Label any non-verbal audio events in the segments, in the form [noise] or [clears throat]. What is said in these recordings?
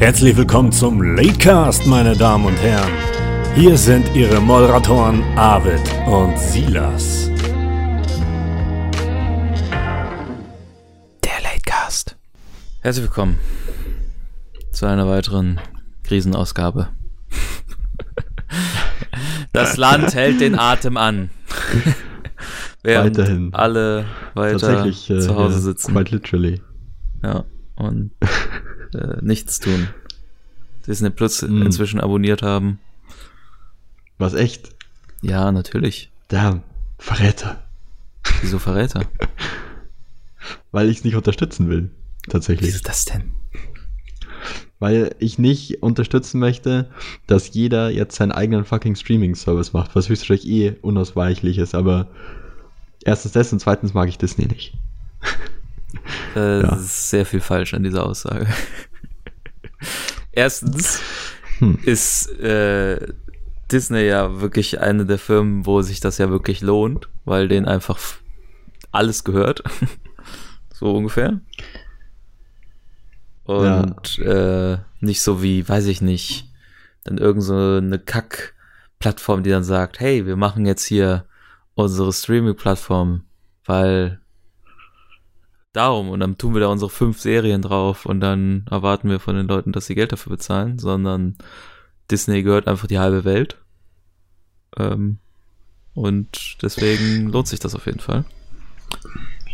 Herzlich willkommen zum Latecast, meine Damen und Herren. Hier sind Ihre Moderatoren Arvid und Silas. Der Latecast. Herzlich willkommen zu einer weiteren Krisenausgabe. Das Land hält den Atem an. [laughs] Während Weiterhin. alle weiter Tatsächlich äh, zu Hause sitzen. Quite literally. Ja, und äh, nichts tun. Disney Plus Mm. inzwischen abonniert haben. Was echt? Ja, natürlich. Damn. Verräter. Wieso Verräter? [laughs] Weil ich es nicht unterstützen will. Tatsächlich. Wieso das denn? Weil ich nicht unterstützen möchte, dass jeder jetzt seinen eigenen fucking Streaming-Service macht, was höchstwahrscheinlich eh unausweichlich ist, aber erstens das und zweitens mag ich Disney nicht. Äh, Ja. Sehr viel falsch an dieser Aussage. [laughs] Erstens Hm. ist äh, Disney ja wirklich eine der Firmen, wo sich das ja wirklich lohnt, weil denen einfach alles gehört. [laughs] so ungefähr. Und äh, nicht so wie, weiß ich nicht, dann irgend so eine Kack-Plattform, die dann sagt, hey, wir machen jetzt hier unsere Streaming-Plattform, weil darum und dann tun wir da unsere fünf Serien drauf und dann erwarten wir von den Leuten, dass sie Geld dafür bezahlen, sondern Disney gehört einfach die halbe Welt. Ähm, und deswegen lohnt sich das auf jeden Fall.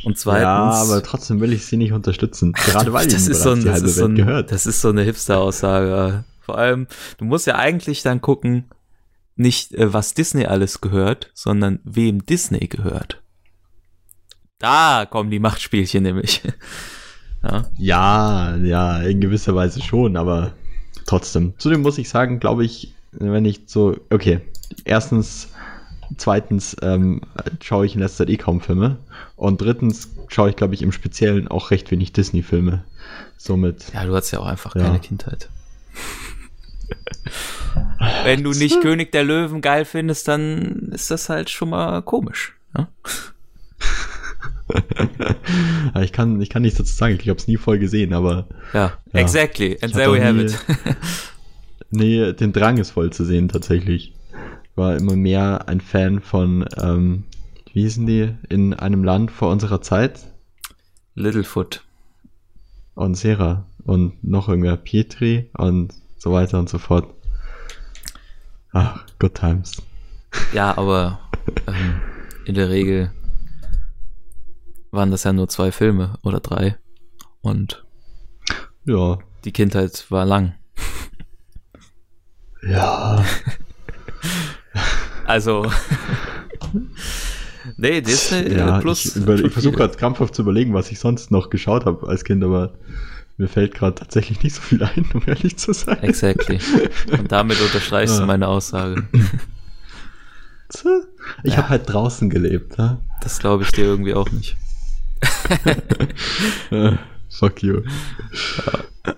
Und zweitens. Ja, aber trotzdem will ich sie nicht unterstützen. Gerade weil das ist so ein, die das halbe ist so Welt ein, gehört. das ist so eine Hipster-Aussage. Vor allem, du musst ja eigentlich dann gucken, nicht äh, was Disney alles gehört, sondern wem Disney gehört. Da kommen die Machtspielchen nämlich. [laughs] ja. Ja, ja, in gewisser Weise schon, aber trotzdem. Zudem muss ich sagen, glaube ich, wenn ich so, okay, erstens, zweitens ähm, schaue ich in letzter Zeit eh kaum Filme und drittens schaue ich, glaube ich, im Speziellen auch recht wenig Disney-Filme. Somit, ja, du hast ja auch einfach Ja. keine Kindheit. Wenn du nicht König der Löwen geil findest, dann ist das halt schon mal komisch. Ja? [laughs] [laughs] Ich kann, ich kann nichts dazu sagen, ich habe es nie voll gesehen, aber Ja, Ja. exactly. And there we have nie- it. [laughs] nee, den Drang ist voll zu sehen tatsächlich. Ich war immer mehr ein Fan von, ähm, wie hießen die, in einem Land vor unserer Zeit? Littlefoot. und Sera und noch irgendwer Pietri und so weiter und so fort. Ach, good times. Ja, aber [laughs] ähm, in der Regel waren das ja nur zwei Filme oder drei. Und Ja. die Kindheit war lang. Ja. Also. nee, Disney ja äh, plus. ich, ich versuche gerade krampfhaft zu überlegen, was ich sonst noch geschaut habe als Kind, aber mir fällt gerade tatsächlich nicht so viel ein, um ehrlich zu sein. Exactly. Und damit unterstreichst du Ja. meine Aussage. Ich Ja. habe halt draußen gelebt. Ja? Das glaube ich dir irgendwie auch nicht. [laughs] Fuck you.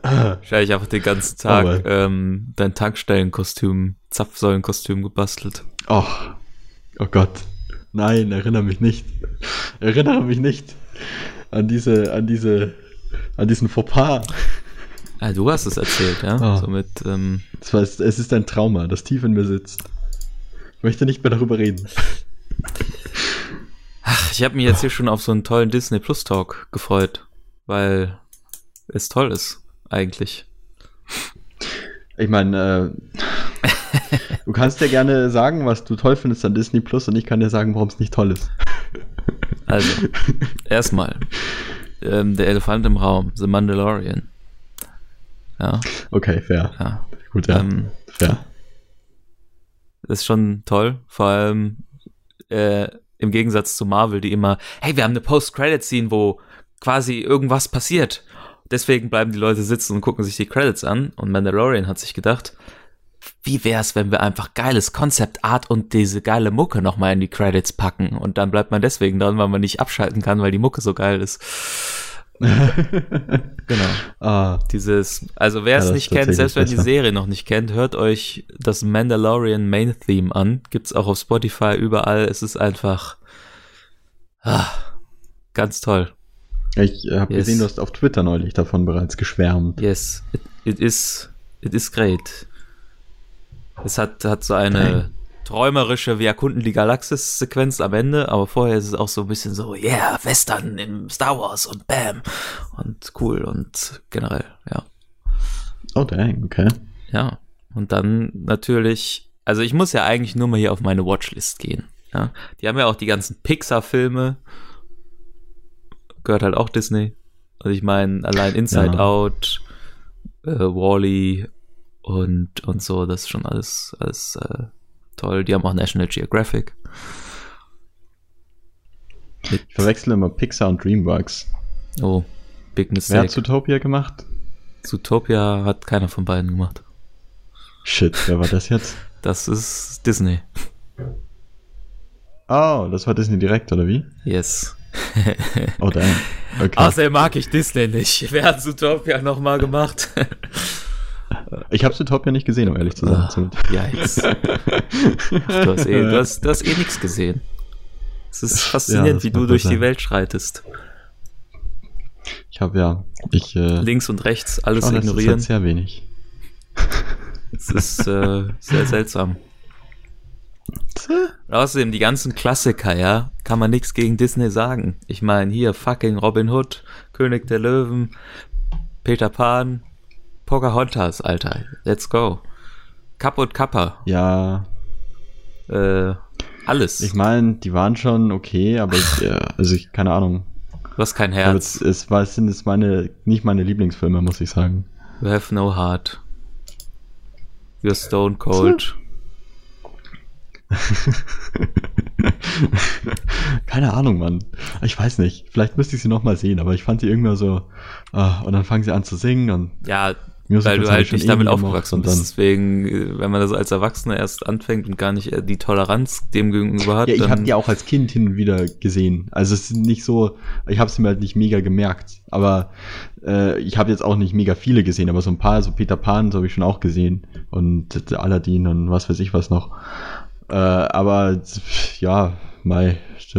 Wahrscheinlich einfach den ganzen Tag Aber- ähm, dein Tankstellenkostüm, Zapfsäulenkostüm gebastelt. Oh, oh Gott. Nein, erinnere mich nicht. Erinnere mich nicht an diese, an diese, an diesen Fauxpas. Ah, du hast es erzählt, ja? Ah. So mit, ähm, Das war, es ist ein Trauma, das tief in mir sitzt. Ich möchte nicht mehr darüber reden. [laughs] Ach, ich habe mich jetzt hier schon auf so einen tollen Disney Plus Talk gefreut, weil es toll ist, eigentlich. Ich meine, äh, du kannst dir gerne sagen, was du toll findest an Disney Plus und ich kann dir sagen, warum es nicht toll ist. Also, erstmal, ähm, der Elefant im Raum, The Mandalorian. Ja, Okay, fair. ja. Gut, ja. Ähm, fair. ist schon toll, vor allem äh, im Gegensatz zu Marvel, die immer, hey, wir haben eine Post-Credit-Scene, wo quasi irgendwas passiert. Deswegen bleiben die Leute sitzen und gucken sich die Credits an. Und Mandalorian hat sich gedacht, wie wär's, wenn wir einfach geiles Concept Art und diese geile Mucke nochmal in die Credits packen? Und dann bleibt man deswegen dran, weil man nicht abschalten kann, weil die Mucke so geil ist. [laughs] Genau. Ah, Dieses, also wer Ja, es nicht kennt, selbst wenn die. Serie noch nicht kennt, hört euch das Mandalorian Main Theme an. Gibt's auch auf Spotify überall. Es ist einfach ah, ganz toll. ich habe Yes. gesehen, du hast auf Twitter neulich davon bereits geschwärmt. Yes, it, it is, it is great. Es hat, hat so eine träumerische, wir erkunden die Galaxis-Sequenz am Ende, aber vorher ist es auch so ein bisschen so, yeah, Western im Star Wars und bam und cool und generell, ja. Oh, dang, okay. Ja. Und dann natürlich, also ich muss ja eigentlich nur mal hier auf meine Watchlist gehen. Ja. Die haben ja auch die ganzen Pixar-Filme. Gehört halt auch Disney. Also ich meine, allein Inside Ja. Out, äh, Wally und, und so, das ist schon alles, alles äh, toll. Die haben auch National Geographic. Ich verwechsel immer Pixar und Dreamworks. Oh, Big Wer hat Mistake. Zootopia gemacht? Zootopia hat keiner von beiden gemacht. Shit, wer war das jetzt? [laughs] Das ist Disney. Oh, das war Disney direkt, oder wie? Yes. Oh, dang. [laughs] Okay. Außerdem mag ich Disney nicht. Wer hat Zootopia nochmal gemacht? [laughs] Ich habe Zootopia nicht gesehen, um ehrlich zu sein. Ah, Yikes. Ach, du, hast eh, du, hast, du hast eh nichts gesehen. Es ist faszinierend, das wie du durch wohl die sein. Welt schreitest. Ich habe ja, ich äh, Links und rechts alles schau, das ist ignorieren. halt sehr wenig. Es ist äh, sehr seltsam. Außerdem die ganzen Klassiker, ja, kann man nichts gegen Disney sagen. Ich meine, hier fucking Robin Hood, König der Löwen, Peter Pan, Pocahontas, Alter. Let's go. Kapp und Kappa. Ja, Äh, alles. ich meine, die waren schon okay, aber ich, äh, also ich, keine Ahnung. du hast kein Herz. es, es, es sind es meine, nicht meine Lieblingsfilme, muss ich sagen. You have no heart. You're stone cold. [laughs] Keine Ahnung, Mann. Ich weiß nicht. Vielleicht müsste ich sie nochmal sehen, aber ich fand sie irgendwann so. ah, und dann fangen sie an zu singen und Ja, Musicals weil du halt nicht damit aufgewachsen bist. Deswegen, wenn man das als Erwachsener erst anfängt und gar nicht äh, die Toleranz dem gegenüber hat, Ja, ich habe die auch als Kind hin und wieder gesehen. Also es ist nicht so, ich habe sie mir halt nicht mega gemerkt. Aber äh, ich habe jetzt auch nicht mega viele gesehen, aber so ein paar, so Peter Pan, so habe ich schon auch gesehen. Und Aladdin und was weiß ich was noch. Äh, aber ja, Mai, ich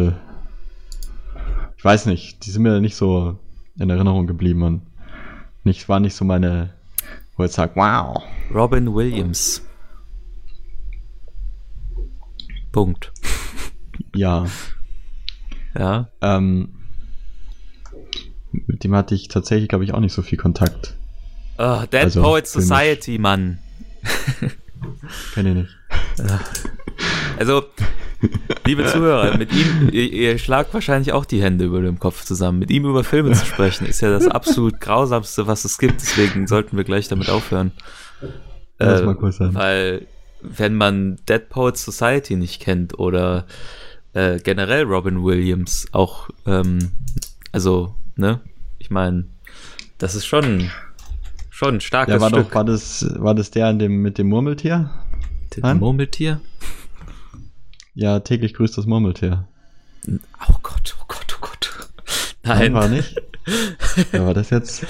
weiß nicht, die sind mir nicht so in Erinnerung geblieben und nicht, war nicht so meine, wo ich sage, wow. Robin Williams. Punkt. Ja, Ja. ähm, mit dem hatte ich tatsächlich, glaube ich, auch nicht so viel Kontakt. Ah, Dead Also, Poets. Society, Mann. Kenne ich nicht. Also, liebe Zuhörer, mit ihm, ihr, ihr schlagt wahrscheinlich auch die Hände über dem Kopf zusammen. Mit ihm über Filme zu sprechen, ist ja das absolut grausamste, was es gibt. Deswegen sollten wir gleich damit aufhören. Lass Äh, mal kurz an. Weil, wenn man Dead Poets Society nicht kennt oder äh, generell Robin Williams auch, ähm, also, ne, ich meine, das ist schon, schon ein starkes Ja, war Stück. doch, war das, war das der an dem, mit dem Murmeltier? Nein? Murmeltier? Ja, täglich grüßt das Murmeltier. Oh Gott, oh Gott, oh Gott. Nein, Nein. war nicht. [laughs] Wer war das jetzt?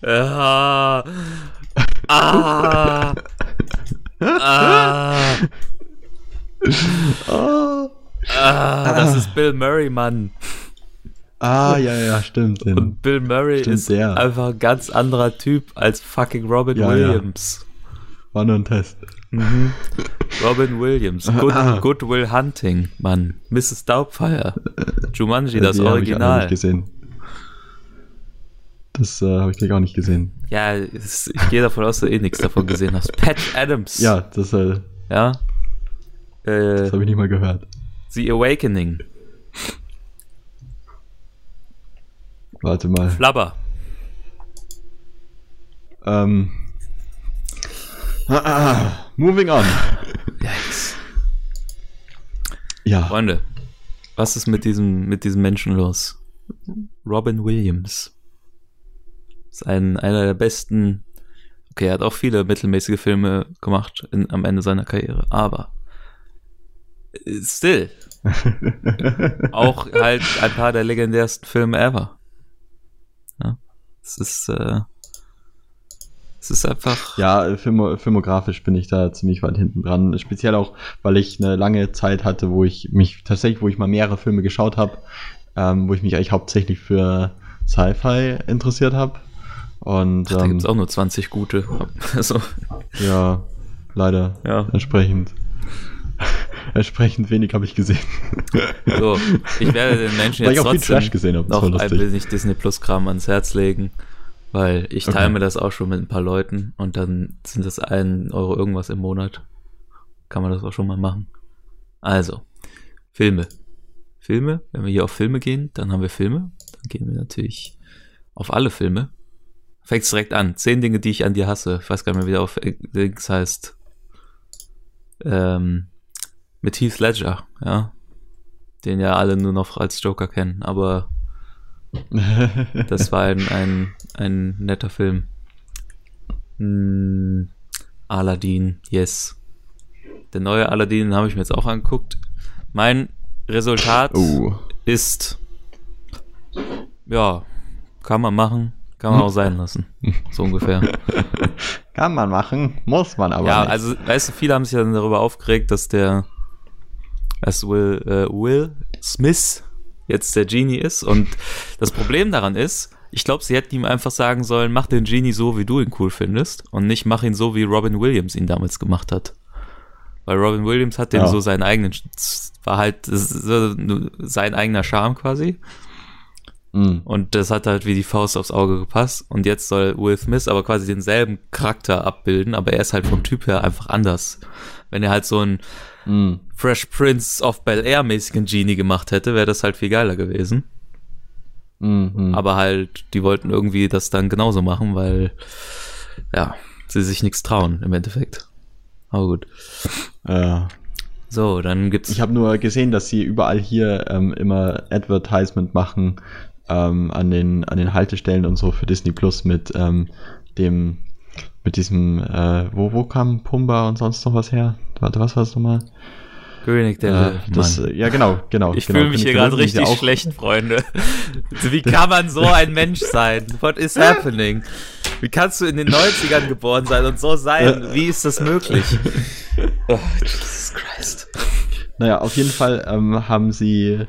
Ah. Ah. Ah. Oh. Ah. Das ist Bill Murray, Mann. Ah, ja, ja, stimmt. Den, Und Bill Murray Stimmt, ist der. einfach ein ganz anderer Typ als fucking Robin Ja, ja. War nur ein Test. Mhm. Robin Williams. [laughs] Good, Ah. Good Will Hunting, Mann. Mrs. Doubtfire. Jumanji, das die hab Ich Original. gesehen. Das äh, habe ich gleich auch nicht gesehen. Ja, ich gehe davon aus, dass du eh nichts davon gesehen hast. Patch Adams. Ja, das, äh, Ja. Äh, das habe ich nicht mal gehört. The Awakening. Warte mal. Flubber. Ähm. Ah, ah, moving on. Yikes. Ja, Freunde, was ist mit diesem, mit diesem Menschen los? Robin Williams. Ist ein, einer der besten. Okay, er hat auch viele mittelmäßige Filme gemacht in, am Ende seiner Karriere, aber still. [laughs] auch halt ein paar der legendärsten Filme ever. Ja, es ist, äh, es ist einfach. Ja, filmo filmografisch bin ich da ziemlich weit hinten dran. Speziell auch, weil ich eine lange Zeit hatte, wo ich mich tatsächlich, wo ich mal mehrere Filme geschaut habe, ähm, wo ich mich eigentlich hauptsächlich für Sci-Fi interessiert habe. Und Ach, da ähm, gibt's auch nur 20 gute. [laughs] Also, ja, leider ja. entsprechend. [laughs] entsprechend wenig habe ich gesehen. So, ich werde den [laughs] Menschen Weil ich jetzt auch viel trotzdem Trash gesehen habe. Das noch ein wenig Disney Plus Kram ans Herz legen, weil ich Okay. teile mir das auch schon mit ein paar Leuten und dann sind das ein Euro irgendwas im Monat. Kann man das auch schon mal machen. Also, Filme. Filme, wenn wir hier auf Filme gehen, dann haben wir Filme. Dann gehen wir natürlich auf alle Filme. Fängt's direkt an. Zehn Dinge, die ich an dir hasse. Ich weiß gar nicht mehr, wie der auf Links heißt. Ähm, mit Heath Ledger, ja. Den ja alle nur noch als Joker kennen, aber das war ein, ein, ein netter Film. Hm, Aladdin, yes. Der neue Aladdin habe ich mir jetzt auch angeguckt. Mein Resultat oh. ist, ja, kann man machen, kann man auch sein lassen. So ungefähr. [laughs] Kann man machen, muss man aber ja, nicht. also, weißt du, viele haben sich dann darüber aufgeregt, dass der, dass Will, äh, Will Smith jetzt der Genie ist. Und das Problem daran ist, ich glaube, sie hätten ihm einfach sagen sollen, mach den Genie so, wie du ihn cool findest und nicht mach ihn so, wie Robin Williams ihn damals gemacht hat. Weil Robin Williams hat dem Ja. so seinen eigenen, war halt sein eigener Charme quasi. Mm. Und das hat halt wie die Faust aufs Auge gepasst. Und jetzt soll Will Smith aber quasi denselben Charakter abbilden, aber er ist halt vom Typ her einfach anders. Wenn er halt so einen Mm. Fresh Prince of Bel Air mäßigen Genie gemacht hätte, wäre das halt viel geiler gewesen. Mm, mm. Aber halt, die wollten irgendwie das dann genauso machen, weil, ja, sie sich nichts trauen im Endeffekt. Aber gut. Ja. So, dann gibt's. Ich habe nur gesehen, dass sie überall hier ähm, immer Advertisement machen ähm, an, den, an den Haltestellen und so für Disney Plus mit ähm, dem, mit diesem, äh, wo, wo kam Pumba und sonst noch was her? Warte, was war es nochmal? König der Äh, das, Mann. ja, genau, genau. Ich genau. fühle mich König hier gerade richtig auch- schlecht, Freunde. [laughs] Wie kann man so ein Mensch sein? What is happening? Wie kannst du in den 90ern geboren sein und so sein? Wie ist das möglich? [laughs] Oh, Jesus Christ. Naja, auf jeden Fall ähm, haben sie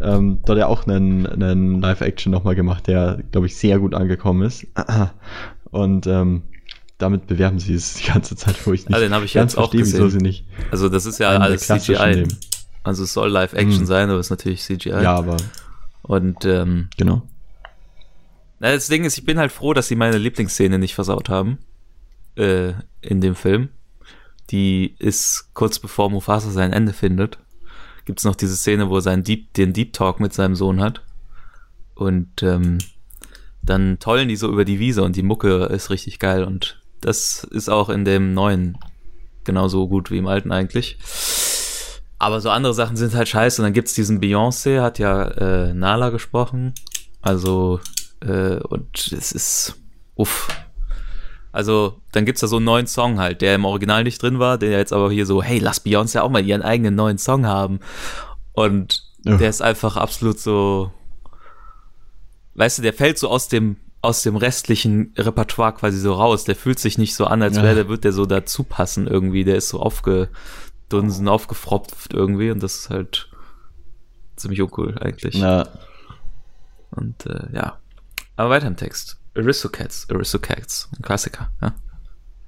ähm, dort ja auch einen, einen Live-Action nochmal gemacht, der, glaube ich, sehr gut angekommen ist. [clears throat] Und ähm, damit bewerben sie es die ganze Zeit, wo ich nicht Ah, den habe ich ganz jetzt auch gesehen. sie nicht. Also das ist ja alles CGI. nehmen. Also es soll Live-Action Hm. sein, aber es ist natürlich CGI. Ja, aber Und ähm, genau. na, das Ding ist, ich bin halt froh, dass sie meine Lieblingsszene nicht versaut haben. Äh, in dem Film. Die ist kurz bevor Mufasa sein Ende findet. Gibt's noch diese Szene, wo er seinen Deep, den Deep Talk mit seinem Sohn hat. Und ähm, dann tollen die so über die Wiese und die Mucke ist richtig geil. Und das ist auch in dem neuen genauso gut wie im alten eigentlich. Aber so andere Sachen sind halt scheiße. Und dann gibt's diesen Beyoncé, hat ja äh, Nala gesprochen. Also, äh, und es ist, uff. Also, dann gibt's da so einen neuen Song halt, der im Original nicht drin war, der jetzt aber hier so, hey, lass Beyoncé auch mal ihren eigenen neuen Song haben. Und Ja. der ist einfach absolut so, weißt du, der fällt so aus dem, aus dem restlichen Repertoire quasi so raus. Der fühlt sich nicht so an, als Ja. wäre, der wird der so dazu passen irgendwie. Der ist so aufgedunsen, aufgefropft irgendwie und das ist halt ziemlich uncool eigentlich. Na, Und äh, ja. Aber weiter im Text. Aristocats, Aristocats, ein Klassiker. Ja?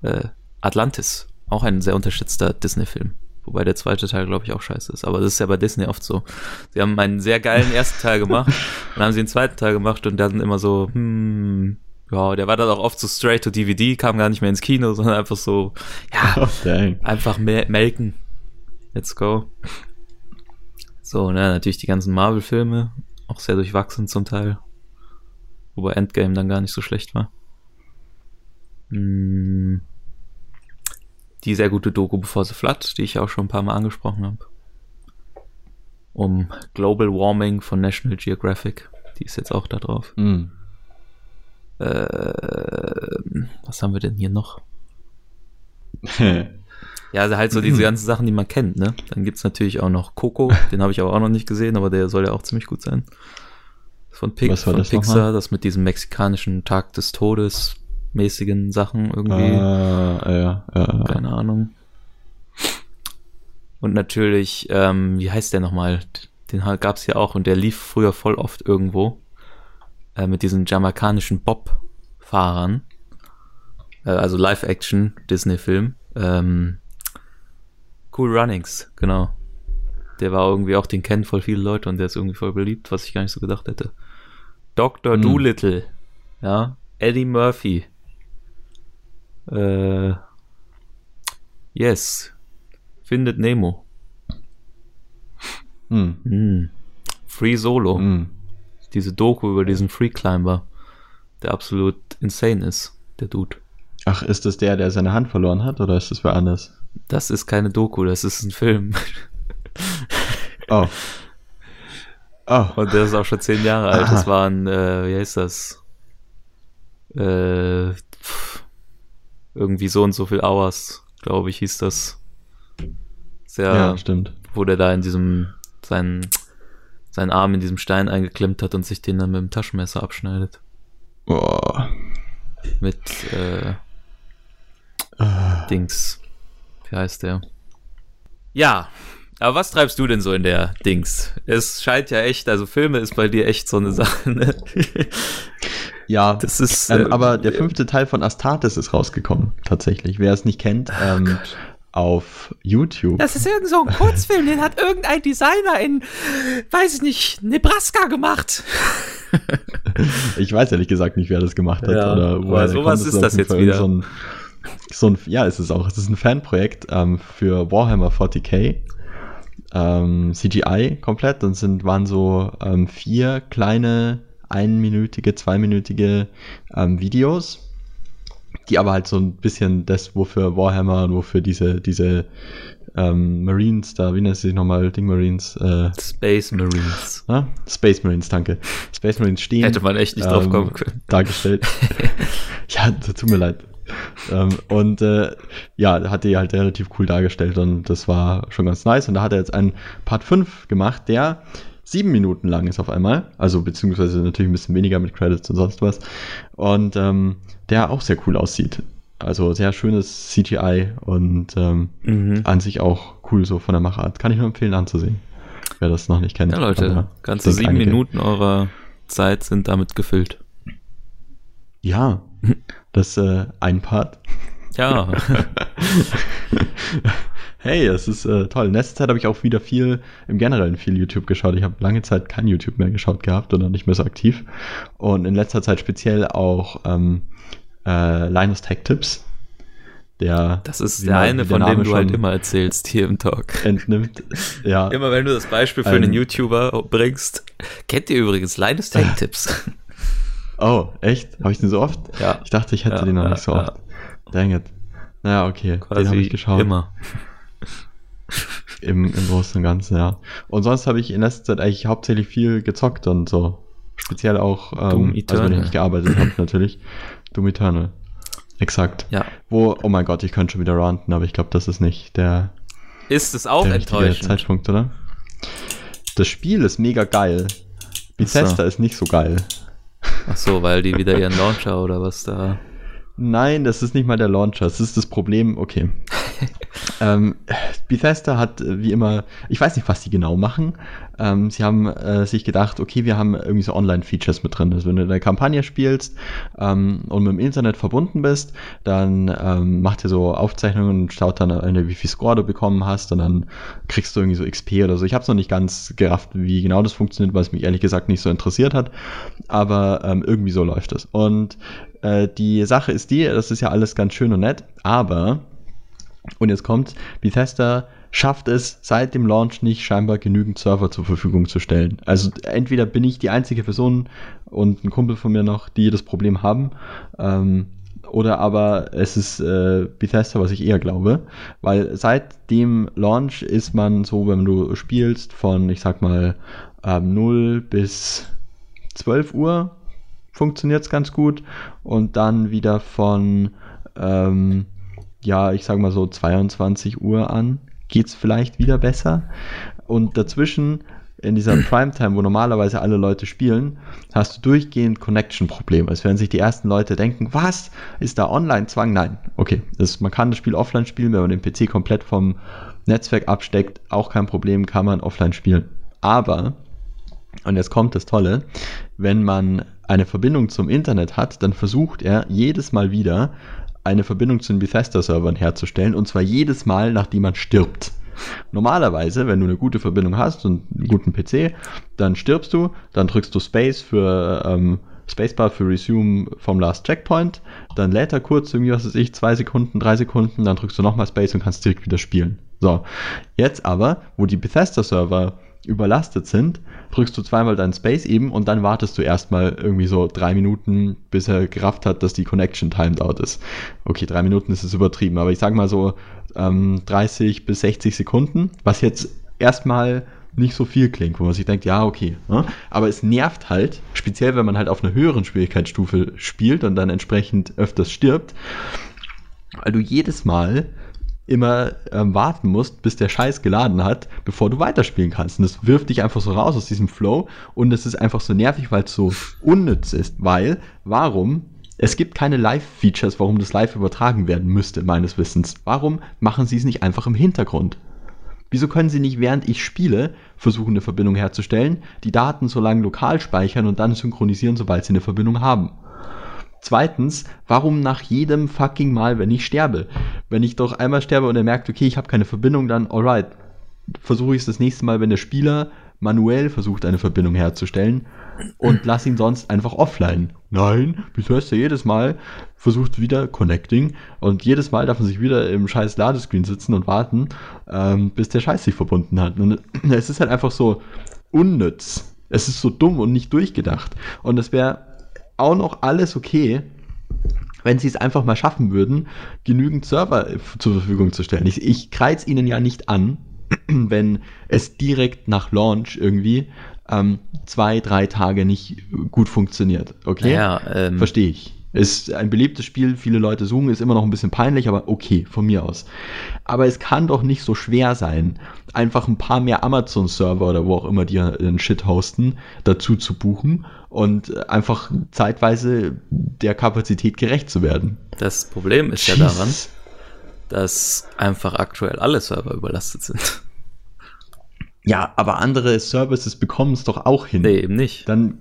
Äh, Atlantis, auch ein sehr unterschätzter Disney-Film. Wobei der zweite Teil, glaube ich, auch scheiße ist. Aber das ist ja bei Disney oft so. Sie haben einen sehr geilen ersten Teil gemacht, [laughs] dann haben sie einen zweiten Teil gemacht und dann immer so, hm, ja, der war dann auch oft so straight to DVD, kam gar nicht mehr ins Kino, [laughs] sondern einfach so, ja, oh. Einfach mel melken. Let's go. So, ne, natürlich die ganzen Marvel-Filme, auch sehr durchwachsen zum Teil. Wobei Endgame dann gar nicht so schlecht war. Hm. Die sehr gute Doku Before the Flood, die ich auch schon ein paar Mal angesprochen habe. Um Global Warming von National Geographic. Die ist jetzt auch da drauf. Mm. Äh, was haben wir denn hier noch? [laughs] Ja, also halt so diese ganzen Sachen, die man kennt, ne? Dann gibt's natürlich auch noch Coco, den habe ich aber auch noch nicht gesehen, aber der soll ja auch ziemlich gut sein. Von, Pix, von das Pixar, nochmal? das mit diesem mexikanischen Tag des Todes mäßigen Sachen irgendwie. Ah, ja, ja. Keine Ahnung. Und natürlich, ähm, wie heißt der nochmal? Den halt gab's hier auch und der lief früher voll oft irgendwo. Äh, mit diesem jamaikanischen Bob Fahrern. Äh, also Live-Action Disney-Film. Ähm, cool Runnings, genau. Der war irgendwie auch, den kennen voll viele Leute und der ist irgendwie voll beliebt, was ich gar nicht so gedacht hätte. Dr. Hm. Doolittle, ja. Eddie Murphy. Äh, yes. Findet Nemo. Hm. Hm. Free Solo. Hm. Diese Doku über diesen Free Climber, der absolut insane ist, der Dude. Ach, ist das der, der seine Hand verloren hat, oder ist das wer anders? Das ist keine Doku, das ist ein Film. [laughs] Oh. Oh. Und der ist auch schon zehn Jahre alt. Aha. Das war ein, äh, wie heißt das? Äh, pff, irgendwie so und so viel Hours, glaube ich, hieß das. Sehr, Ja, stimmt. wo der da in diesem, seinen, seinen Arm in diesem Stein eingeklemmt hat und sich den dann mit dem Taschenmesser abschneidet. Boah. Mit, äh, Ah. Dings. Wie heißt der? Ja, aber was treibst du denn so in der Dings? Es scheint ja echt, also Filme ist bei dir echt so eine Sache, ne? [laughs] Ja, Das ist. ähm, äh, aber der fünfte Teil von Astartes ist rausgekommen, tatsächlich. Wer es nicht kennt, ähm, auf YouTube. Das ist irgend so ein Kurzfilm, den hat irgendein Designer in, weiß ich nicht, Nebraska gemacht. [laughs] Ich weiß ehrlich gesagt nicht, wer das gemacht hat. Ja, oder aber woher der sowas ist das jetzt Fall wieder. So ein, so ein, ja, ist es auch. Es ist ein Fanprojekt ähm, für Warhammer 40k. Ähm, CGI komplett. Und sind, waren so ähm, vier kleine, einminütige, zweiminütige ähm, Videos. Die aber halt so ein bisschen das, wofür Warhammer und wofür diese, diese ähm, Marines da, wie nennt sie sich nochmal, Ding Marines, äh, Space Marines. Ah, Space Marines, danke. Space Marines stehen. Hätte man echt nicht drauf ähm, kommen können. [laughs] Dargestellt. [laughs] ja, tut mir leid. ähm, und äh, ja, hat die halt relativ cool dargestellt und das war schon ganz nice. Und da hat er jetzt einen Part 5 gemacht, der sieben Minuten lang ist auf einmal. Also beziehungsweise natürlich ein bisschen weniger mit Credits und sonst was. Und ähm, der auch sehr cool aussieht. Also sehr schönes CGI und ähm, Mhm. an sich auch cool so von der Machart. Kann ich nur empfehlen anzusehen, wer das noch nicht kennt. Ja, Leute, ganze sieben einige- Minuten eurer Zeit sind damit gefüllt. Ja, [laughs] das äh, ein Part. Ja, [laughs] hey, es ist äh, toll. In letzter Zeit habe ich auch wieder viel, im Generellen viel YouTube geschaut. Ich habe lange Zeit kein YouTube mehr geschaut gehabt oder nicht mehr so aktiv. Und in letzter Zeit speziell auch ähm, äh, Linus Tech Tips. Der, das ist der eine, von dem du halt immer erzählst hier im Talk. entnimmt. Ja, [laughs] Immer wenn du das Beispiel für Ähm. einen YouTuber bringst. Kennt ihr übrigens Linus Tech [laughs] Tips? Oh, echt? Habe ich den so oft? Ja. Ich dachte, ich hätte Ja, den noch ja, nicht so oft. Dang it. Naja, okay. den Quasi habe ich geschaut. immer. Im, Im Großen und Ganzen, ja. Und sonst habe ich in letzter Zeit eigentlich hauptsächlich viel gezockt und so. Speziell auch, ähm, also wenn ich nicht gearbeitet habe, natürlich. Doom Eternal. Exakt. Ja. Wo, oh mein Gott, ich könnte schon wieder ranten, aber ich glaube, das ist nicht der, Ist es auch der enttäuschend? Zeitpunkt, oder? Das Spiel ist mega geil. Bethesda ist nicht so geil. Ach so, weil die wieder ihren Launcher oder was da. Nein, das ist nicht mal der Launcher. Das ist das Problem. Okay. Ähm, Bethesda hat äh, wie immer, ich weiß nicht, was sie genau machen. Ähm, sie haben äh, sich gedacht, okay, wir haben irgendwie so Online-Features mit drin. Also wenn du eine Kampagne spielst ähm, und mit dem Internet verbunden bist, dann ähm, macht ihr so Aufzeichnungen und schaut dann, äh, wie viel Score du bekommen hast und dann kriegst du irgendwie so XP oder so. Ich habe es noch nicht ganz gerafft, wie genau das funktioniert, weil es mich ehrlich gesagt nicht so interessiert hat. Aber ähm, irgendwie so läuft es. Und äh, die Sache ist die, das ist ja alles ganz schön und nett, aber, und jetzt kommt, Bethesda schafft es seit dem Launch nicht scheinbar genügend Server zur Verfügung zu stellen. Also entweder bin ich die einzige Person und ein Kumpel von mir noch, die das Problem haben, ähm, oder aber es ist äh, Bethesda, was ich eher glaube, weil seit dem Launch ist man so, wenn du spielst, von, ich sag mal, ähm, 0 bis 12 Uhr funktioniert es ganz gut und dann wieder von, ähm, ja, ich sag mal so 22 Uhr an geht es vielleicht wieder besser und dazwischen in dieser [clears throat] Primetime, wo normalerweise alle Leute spielen, hast du durchgehend Connection-Probleme. Es werden sich die ersten Leute denken, was? Ist da Online-Zwang? Nein. Okay, das, man kann das Spiel offline spielen, wenn man den PC komplett vom Netzwerk absteckt, auch kein Problem, kann man offline spielen. Aber Und jetzt kommt das Tolle, wenn man eine Verbindung zum Internet hat, dann versucht er jedes Mal wieder eine Verbindung zu den Bethesda-Servern herzustellen und zwar jedes Mal, nachdem man stirbt. Normalerweise, wenn du eine gute Verbindung hast und einen guten PC, dann stirbst du, dann drückst du Space für ähm, Spacebar für Resume vom Last Checkpoint, dann lädt er kurz irgendwie, was weiß ich, zwei Sekunden, drei Sekunden, dann drückst du nochmal Space und kannst direkt wieder spielen. So, jetzt aber, wo die Bethesda-Server überlastet sind, drückst du zweimal deinen Space eben und dann wartest du erstmal irgendwie so drei Minuten, bis er gerafft hat, dass die Connection timed out ist. Okay, drei Minuten ist es übertrieben, aber ich sag mal so ähm, 30 bis 60 Sekunden, was jetzt erstmal nicht so viel klingt, wo man sich denkt, ja, okay. Ne? Aber es nervt halt, speziell wenn man halt auf einer höheren Schwierigkeitsstufe spielt und dann entsprechend öfters stirbt, weil du jedes Mal immer ähm, warten musst, bis der Scheiß geladen hat, bevor du weiterspielen kannst. Und das wirft dich einfach so raus aus diesem Flow und es ist einfach so nervig, weil es so unnütz ist. Weil, warum? Es gibt keine Live-Features, warum das live übertragen werden müsste, meines Wissens. Warum machen sie es nicht einfach im Hintergrund? Wieso können sie nicht, während ich spiele, versuchen, eine Verbindung herzustellen, die Daten so lange lokal speichern und dann synchronisieren, sobald sie eine Verbindung haben? Zweitens, warum nach jedem fucking Mal, wenn ich sterbe? Wenn ich doch einmal sterbe und er merkt, okay, ich habe keine Verbindung, dann alright, versuche ich es das nächste Mal, wenn der Spieler manuell versucht, eine Verbindung herzustellen und lass ihn sonst einfach offline. Nein, wieso hast du jedes Mal versucht wieder Connecting und jedes Mal darf man sich wieder im scheiß Ladescreen sitzen und warten, ähm, bis der Scheiß sich verbunden hat. Und [clears throat] es ist halt einfach so unnütz. Es ist so dumm und nicht durchgedacht. Und es wäre auch noch alles okay, wenn sie es einfach mal schaffen würden, genügend Server zur Verfügung zu stellen. Ich, ich kreiz ihnen ja nicht an, [clears throat] wenn es direkt nach Launch irgendwie ähm, zwei, drei Tage nicht gut funktioniert. Okay? Ja, ähm, Verstehe ich. Ist ein beliebtes Spiel, viele Leute suchen, ist immer noch ein bisschen peinlich, aber okay, von mir aus. Aber es kann doch nicht so schwer sein, einfach ein paar mehr Amazon-Server oder wo auch immer die den Shit hosten, dazu zu buchen und einfach zeitweise der Kapazität gerecht zu werden. Das Problem ist ja daran, dass einfach aktuell alle Server überlastet sind. Ja, aber andere Services bekommen es doch auch hin. Nee, eben nicht. Dann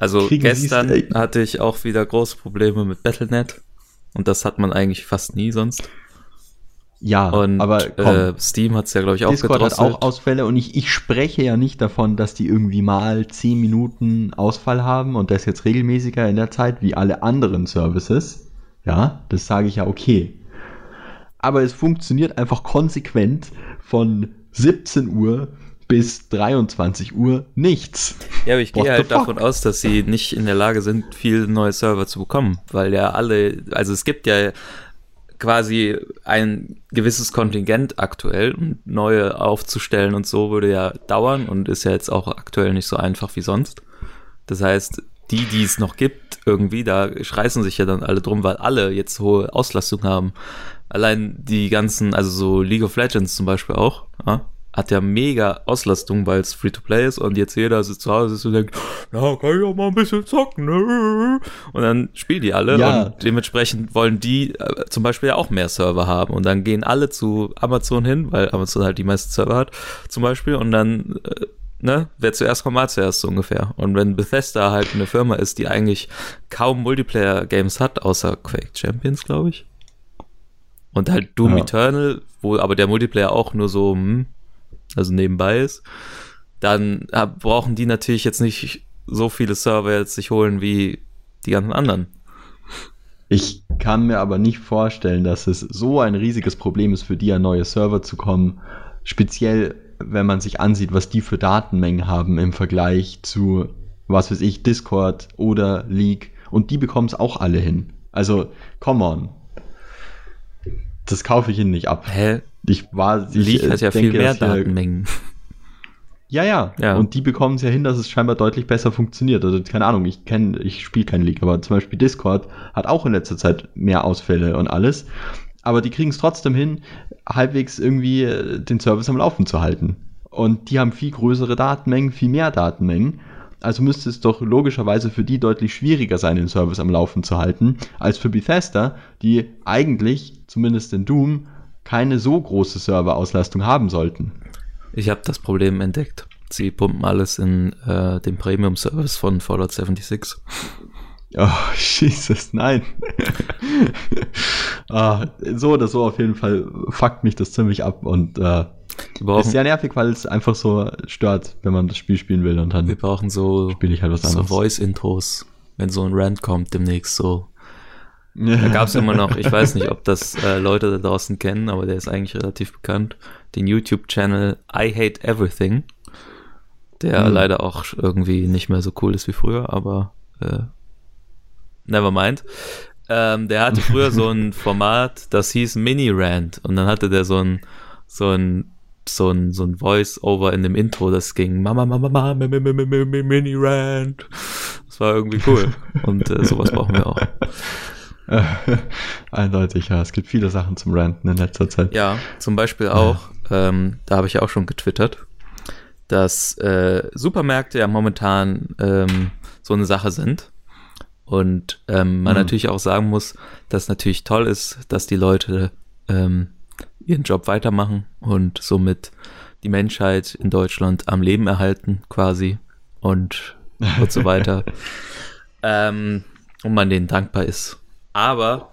Also Kriegen gestern hatte ich auch wieder große Probleme mit Battle.net und das hat man eigentlich fast nie sonst. ja, Und aber äh, Steam hat es ja, glaube ich, auch Discord hat gedrosselt. auch Ausfälle und ich, ich spreche ja nicht davon, dass die irgendwie mal 10 Minuten Ausfall haben und das jetzt regelmäßiger in der Zeit wie alle anderen Services. Ja, das sage ich ja okay. Aber es funktioniert einfach konsequent von 17 Uhr bis 23 Uhr nichts. Ja, aber ich gehe halt fuck? davon aus, dass sie nicht in der Lage sind, viele neue Server zu bekommen, weil ja alle, also es gibt ja quasi ein gewisses Kontingent aktuell und neue aufzustellen und so würde ja dauern und ist ja jetzt auch aktuell nicht so einfach wie sonst. Das heißt, die, die es noch gibt, irgendwie, da schreißen sich ja dann alle drum, weil alle jetzt hohe Auslastung haben. Allein die ganzen, also so League of Legends zum Beispiel auch, ja, hat ja mega Auslastung, weil es Free-to-Play ist und jetzt jeder sitzt zu Hause und denkt, na, kann ich auch mal ein bisschen zocken, ne? Und dann spielen die alle Ja. und dementsprechend wollen die äh, zum Beispiel ja auch mehr Server haben und dann gehen alle zu Amazon hin, weil Amazon halt die meisten Server hat, zum Beispiel, und dann, äh, ne, wer zuerst kommt, mal zuerst so ungefähr. Und wenn Bethesda halt eine Firma ist, die eigentlich kaum Multiplayer-Games hat, außer Quake Champions, glaube ich. Und halt Doom Ja. Eternal, wo aber der Multiplayer auch nur so, hm, also nebenbei ist, dann brauchen die natürlich jetzt nicht so viele Server jetzt sich holen wie die ganzen anderen. Ich kann mir aber nicht vorstellen, dass es so ein riesiges Problem ist, für die an neue Server zu kommen. Speziell, wenn man sich ansieht, was die für Datenmengen haben im Vergleich zu, was weiß ich, Discord oder League. Und die bekommen es auch alle hin. Also, come on. Das kaufe ich ihnen nicht ab. Hä? Ich war, ich League äh, hat ja denke, viel mehr Datenmengen. Ja, ja, Ja. Und die bekommen es ja hin, dass es scheinbar deutlich besser funktioniert. Also keine Ahnung, ich kenne, ich spiele kein League, aber zum Beispiel Discord hat auch in letzter Zeit mehr Ausfälle und alles. Aber die kriegen es trotzdem hin, halbwegs irgendwie äh, den Service am Laufen zu halten. Und die haben viel größere Datenmengen, viel mehr Datenmengen. Also müsste es doch logischerweise für die deutlich schwieriger sein, den Service am Laufen zu halten, als für Bethesda, die eigentlich, zumindest in Doom, keine so große Serverauslastung haben sollten. Ich habe das Problem entdeckt. Sie pumpen alles in äh, den Premium-Service von Fallout 76. Oh, [laughs] Jesus, nein. [laughs] ah, so oder so auf jeden Fall fuckt mich das ziemlich ab und äh, ist sehr nervig, weil es einfach so stört, wenn man das Spiel spielen will und dann wir brauchen so, spiele ich halt was anderes. so Voice-Intros, wenn so ein Rant kommt demnächst so. Da gab es immer noch, ich weiß nicht, ob das äh, Leute da draußen kennen, aber der ist eigentlich relativ bekannt, den YouTube-Channel I Hate Everything, der Hm. leider auch irgendwie nicht mehr so cool ist wie früher, aber äh, never mind. Ähm, der hatte früher so ein [laughs] Format, das hieß Mini-Rant und dann hatte der so ein, so ein, so ein, so ein Voice-Over in dem Intro, das ging Mama, Mama, Mama, mi- mi- mi- mi- mi- mi- Mini-Rant. Das war irgendwie cool und äh, sowas brauchen wir auch. [laughs] Eindeutig, ja. Es gibt viele Sachen zum Ranten in letzter Zeit. Ja, zum Beispiel auch, ähm, da habe ich ja auch schon getwittert, dass äh, Supermärkte ja momentan ähm, so eine Sache sind. Und ähm, man Mhm. natürlich auch sagen muss, dass natürlich toll ist, dass die Leute ähm, ihren Job weitermachen und somit die Menschheit in Deutschland am Leben erhalten, quasi. Und, [laughs] und so weiter. ähm, und man denen dankbar ist. Aber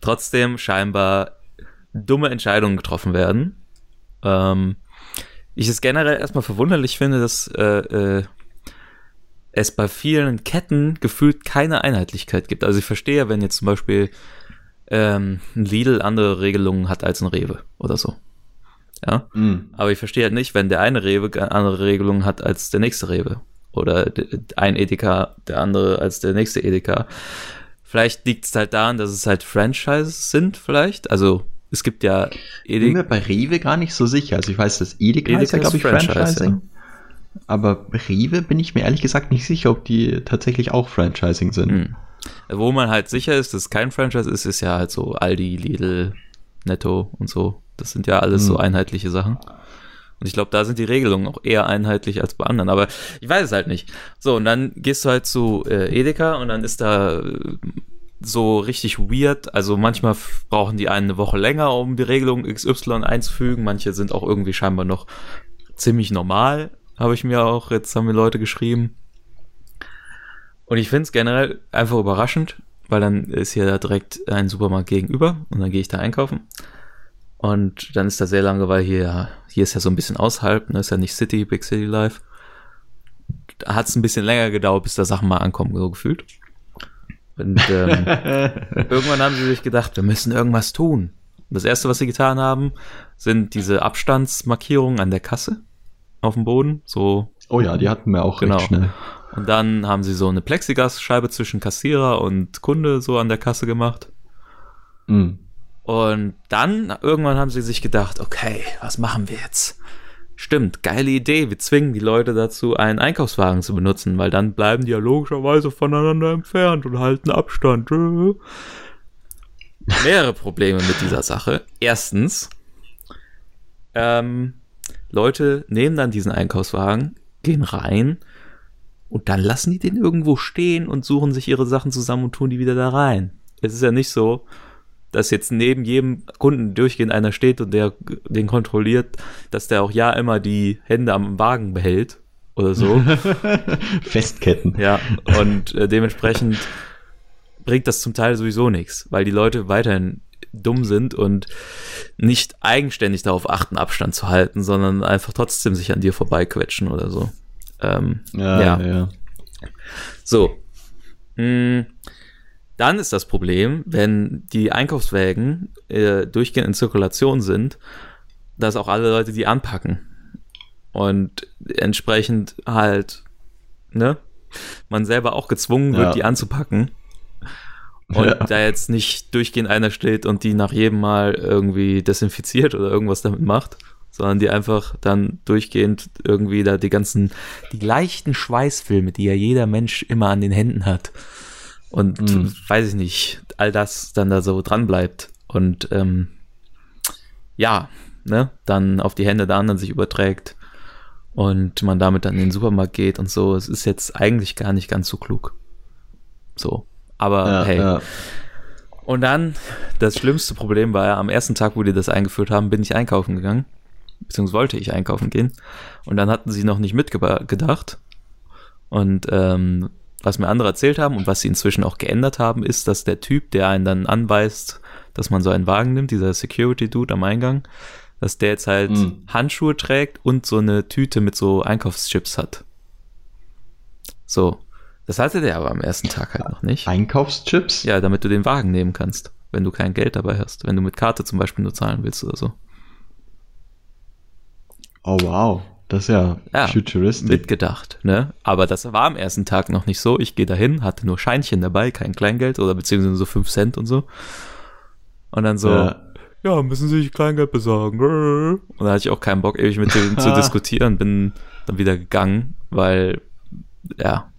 trotzdem scheinbar dumme Entscheidungen getroffen werden. Ähm, ich es generell erstmal verwunderlich finde, dass äh, äh, es bei vielen Ketten gefühlt keine Einheitlichkeit gibt. Also ich verstehe, wenn jetzt zum Beispiel ähm, ein Lidl andere Regelungen hat als ein Rewe oder so. Ja, Mhm. aber ich verstehe halt nicht, wenn der eine Rewe andere Regelungen hat als der nächste Rewe. Oder ein Edeka, der andere als der nächste Edeka. Vielleicht liegt es halt daran, dass es halt Franchises sind, vielleicht. Also es gibt ja Bin mir Edeka. bei Rewe gar nicht so sicher. Also ich weiß, dass Edeka, ist Edeka ja, glaube ist ich, Franchise, Franchising. Aber Rewe bin ich mir ehrlich gesagt nicht sicher, ob die tatsächlich auch Franchising sind. Wo man halt sicher ist, dass es kein Franchise ist, ist ja halt so Aldi, Lidl, Netto und so. Das sind ja alles so Hm. einheitliche Sachen. Und ich glaube, da sind die Regelungen auch eher einheitlich als bei anderen. Aber ich weiß es halt nicht. So, und dann gehst du halt zu äh, Edeka und dann ist da äh, so richtig weird. Also manchmal brauchen die einen eine Woche länger, um die Regelung XY einzufügen. Manche sind auch irgendwie scheinbar noch ziemlich normal, habe ich mir auch, jetzt haben mir Leute geschrieben. Und ich finde es generell einfach überraschend, weil dann ist hier da direkt ein Supermarkt gegenüber und dann gehe ich da einkaufen. Und dann ist da sehr lange, weil hier, hier ist ja so ein bisschen außerhalb, ne, ist ja nicht City, Big City Life. Da hat es ein bisschen länger gedauert, bis da Sachen mal ankommen, so gefühlt. Und ähm, [laughs] irgendwann haben sie sich gedacht, wir müssen irgendwas tun. Und das erste, was sie getan haben, sind diese Abstandsmarkierungen an der Kasse auf dem Boden, so Oh ja, die hatten wir auch Genau. recht schnell. Und dann haben sie so eine Plexiglasscheibe zwischen Kassierer und Kunde so an der Kasse gemacht. Mhm. Und dann irgendwann haben sie sich gedacht, okay, was machen wir jetzt? Stimmt, geile Idee. Wir zwingen die Leute dazu, einen Einkaufswagen zu benutzen, weil dann bleiben die ja logischerweise voneinander entfernt und halten Abstand. [laughs] Mehrere Probleme mit dieser Sache. Erstens, ähm, Leute nehmen dann diesen Einkaufswagen, gehen rein und dann lassen die den irgendwo stehen und suchen sich ihre Sachen zusammen und tun die wieder da rein. Es ist ja nicht so, dass jetzt neben jedem Kunden durchgehend einer steht und der den kontrolliert, dass der auch ja immer die Hände am Wagen behält oder so. [laughs] Festketten. ja, und äh, dementsprechend bringt das zum Teil sowieso nichts, weil die Leute weiterhin dumm sind und nicht eigenständig darauf achten, Abstand zu halten, sondern einfach trotzdem sich an dir vorbeiquetschen oder so. Ähm, Ja, Ja. ja. so. Mm, Dann ist das Problem, wenn die Einkaufswägen äh, durchgehend in Zirkulation sind, dass auch alle Leute die anpacken. Und entsprechend halt, ne, man selber auch gezwungen wird, Ja. die anzupacken. Und Ja. da jetzt nicht durchgehend einer steht und die nach jedem Mal irgendwie desinfiziert oder irgendwas damit macht, sondern die einfach dann durchgehend irgendwie da die ganzen, die leichten Schweißfilme, die ja jeder Mensch immer an den Händen hat. Und Mhm. weiß ich nicht, all das dann da so dran bleibt. Und ähm, ja, ne, dann auf die Hände der anderen sich überträgt und man damit dann in den Supermarkt geht und so. Es ist jetzt eigentlich gar nicht ganz so klug. So. Aber Ja, hey. ja. Und dann, das schlimmste Problem war ja, am ersten Tag, wo die das eingeführt haben, bin ich einkaufen gegangen. Beziehungsweise wollte ich einkaufen gehen. Und dann hatten sie noch nicht mitgedacht. Und ähm, was mir andere erzählt haben und was sie inzwischen auch geändert haben, ist, dass der Typ, der einen dann anweist, dass man so einen Wagen nimmt, dieser Security-Dude am Eingang, dass der jetzt halt Mhm. Handschuhe trägt und so eine Tüte mit so Einkaufschips hat. So. Das hatte der aber am ersten Tag halt noch nicht. Einkaufschips? Ja, damit du den Wagen nehmen kannst, wenn du kein Geld dabei hast. Wenn du mit Karte zum Beispiel nur zahlen willst oder so. Oh wow, das ist ja, Ja, futuristic. Mitgedacht, ne? Aber das war am ersten Tag noch nicht so. Ich gehe dahin, hatte nur Scheinchen dabei, kein Kleingeld oder beziehungsweise so 5 Cent und so. Und dann so, Ja. ja, müssen Sie sich Kleingeld besorgen. Und da hatte ich auch keinen Bock, ewig mit dem zu [laughs] diskutieren, bin dann wieder gegangen, weil, ja,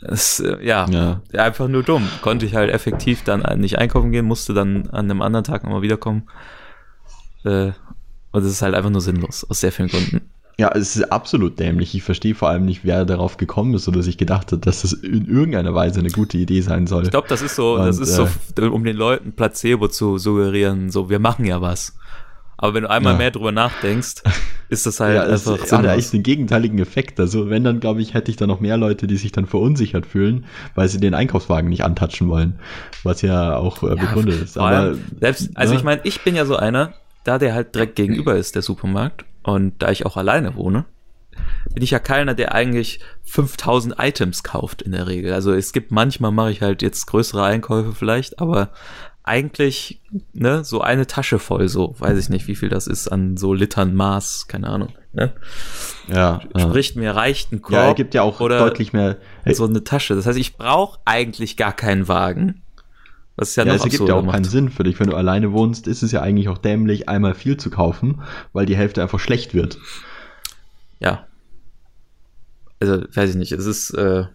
es, äh, ja, Ja. einfach nur dumm. Konnte ich halt effektiv dann nicht einkaufen gehen, musste dann an einem anderen Tag nochmal wiederkommen. Äh, und es ist halt einfach nur sinnlos, aus sehr vielen Gründen. Ja, es ist absolut dämlich. Ich verstehe vor allem nicht, wer darauf gekommen ist oder sich gedacht hat, dass das in irgendeiner Weise eine gute Idee sein soll. Ich glaube, das ist so, das Und, ist so, f- um den Leuten Placebo zu suggerieren, so, wir machen ja was. Aber wenn du einmal Ja. mehr drüber nachdenkst, ist das halt [laughs] ja, es einfach hat ja echt den gegenteiligen Effekt. Also wenn, dann glaube ich, hätte ich da noch mehr Leute, die sich dann verunsichert fühlen, weil sie den Einkaufswagen nicht antatschen wollen. Was ja auch äh, Ja, begründet ist. vor Aber selbst, also ne? ich meine, ich bin ja so einer, da der halt direkt gegenüber ist, der Supermarkt, und da ich auch alleine wohne, bin ich ja keiner, der eigentlich 5000 Items kauft in der Regel. Also es gibt manchmal mache ich halt jetzt größere Einkäufe vielleicht, aber eigentlich, ne, so eine Tasche voll, so, weiß ich nicht, wie viel das ist an so Litern Maß, keine Ahnung, ne? ja, ja. Sprich, mir reicht ein Korb ja, gibt ja auch oder deutlich mehr. So eine Tasche. Das heißt, ich brauche eigentlich gar keinen Wagen. Was ist ja, Ja, noch es ergibt ja auch macht. keinen Sinn für dich. Wenn du alleine wohnst, ist es ja eigentlich auch dämlich, einmal viel zu kaufen, weil die Hälfte einfach schlecht wird. ja. Also, weiß ich nicht, es ist, äh,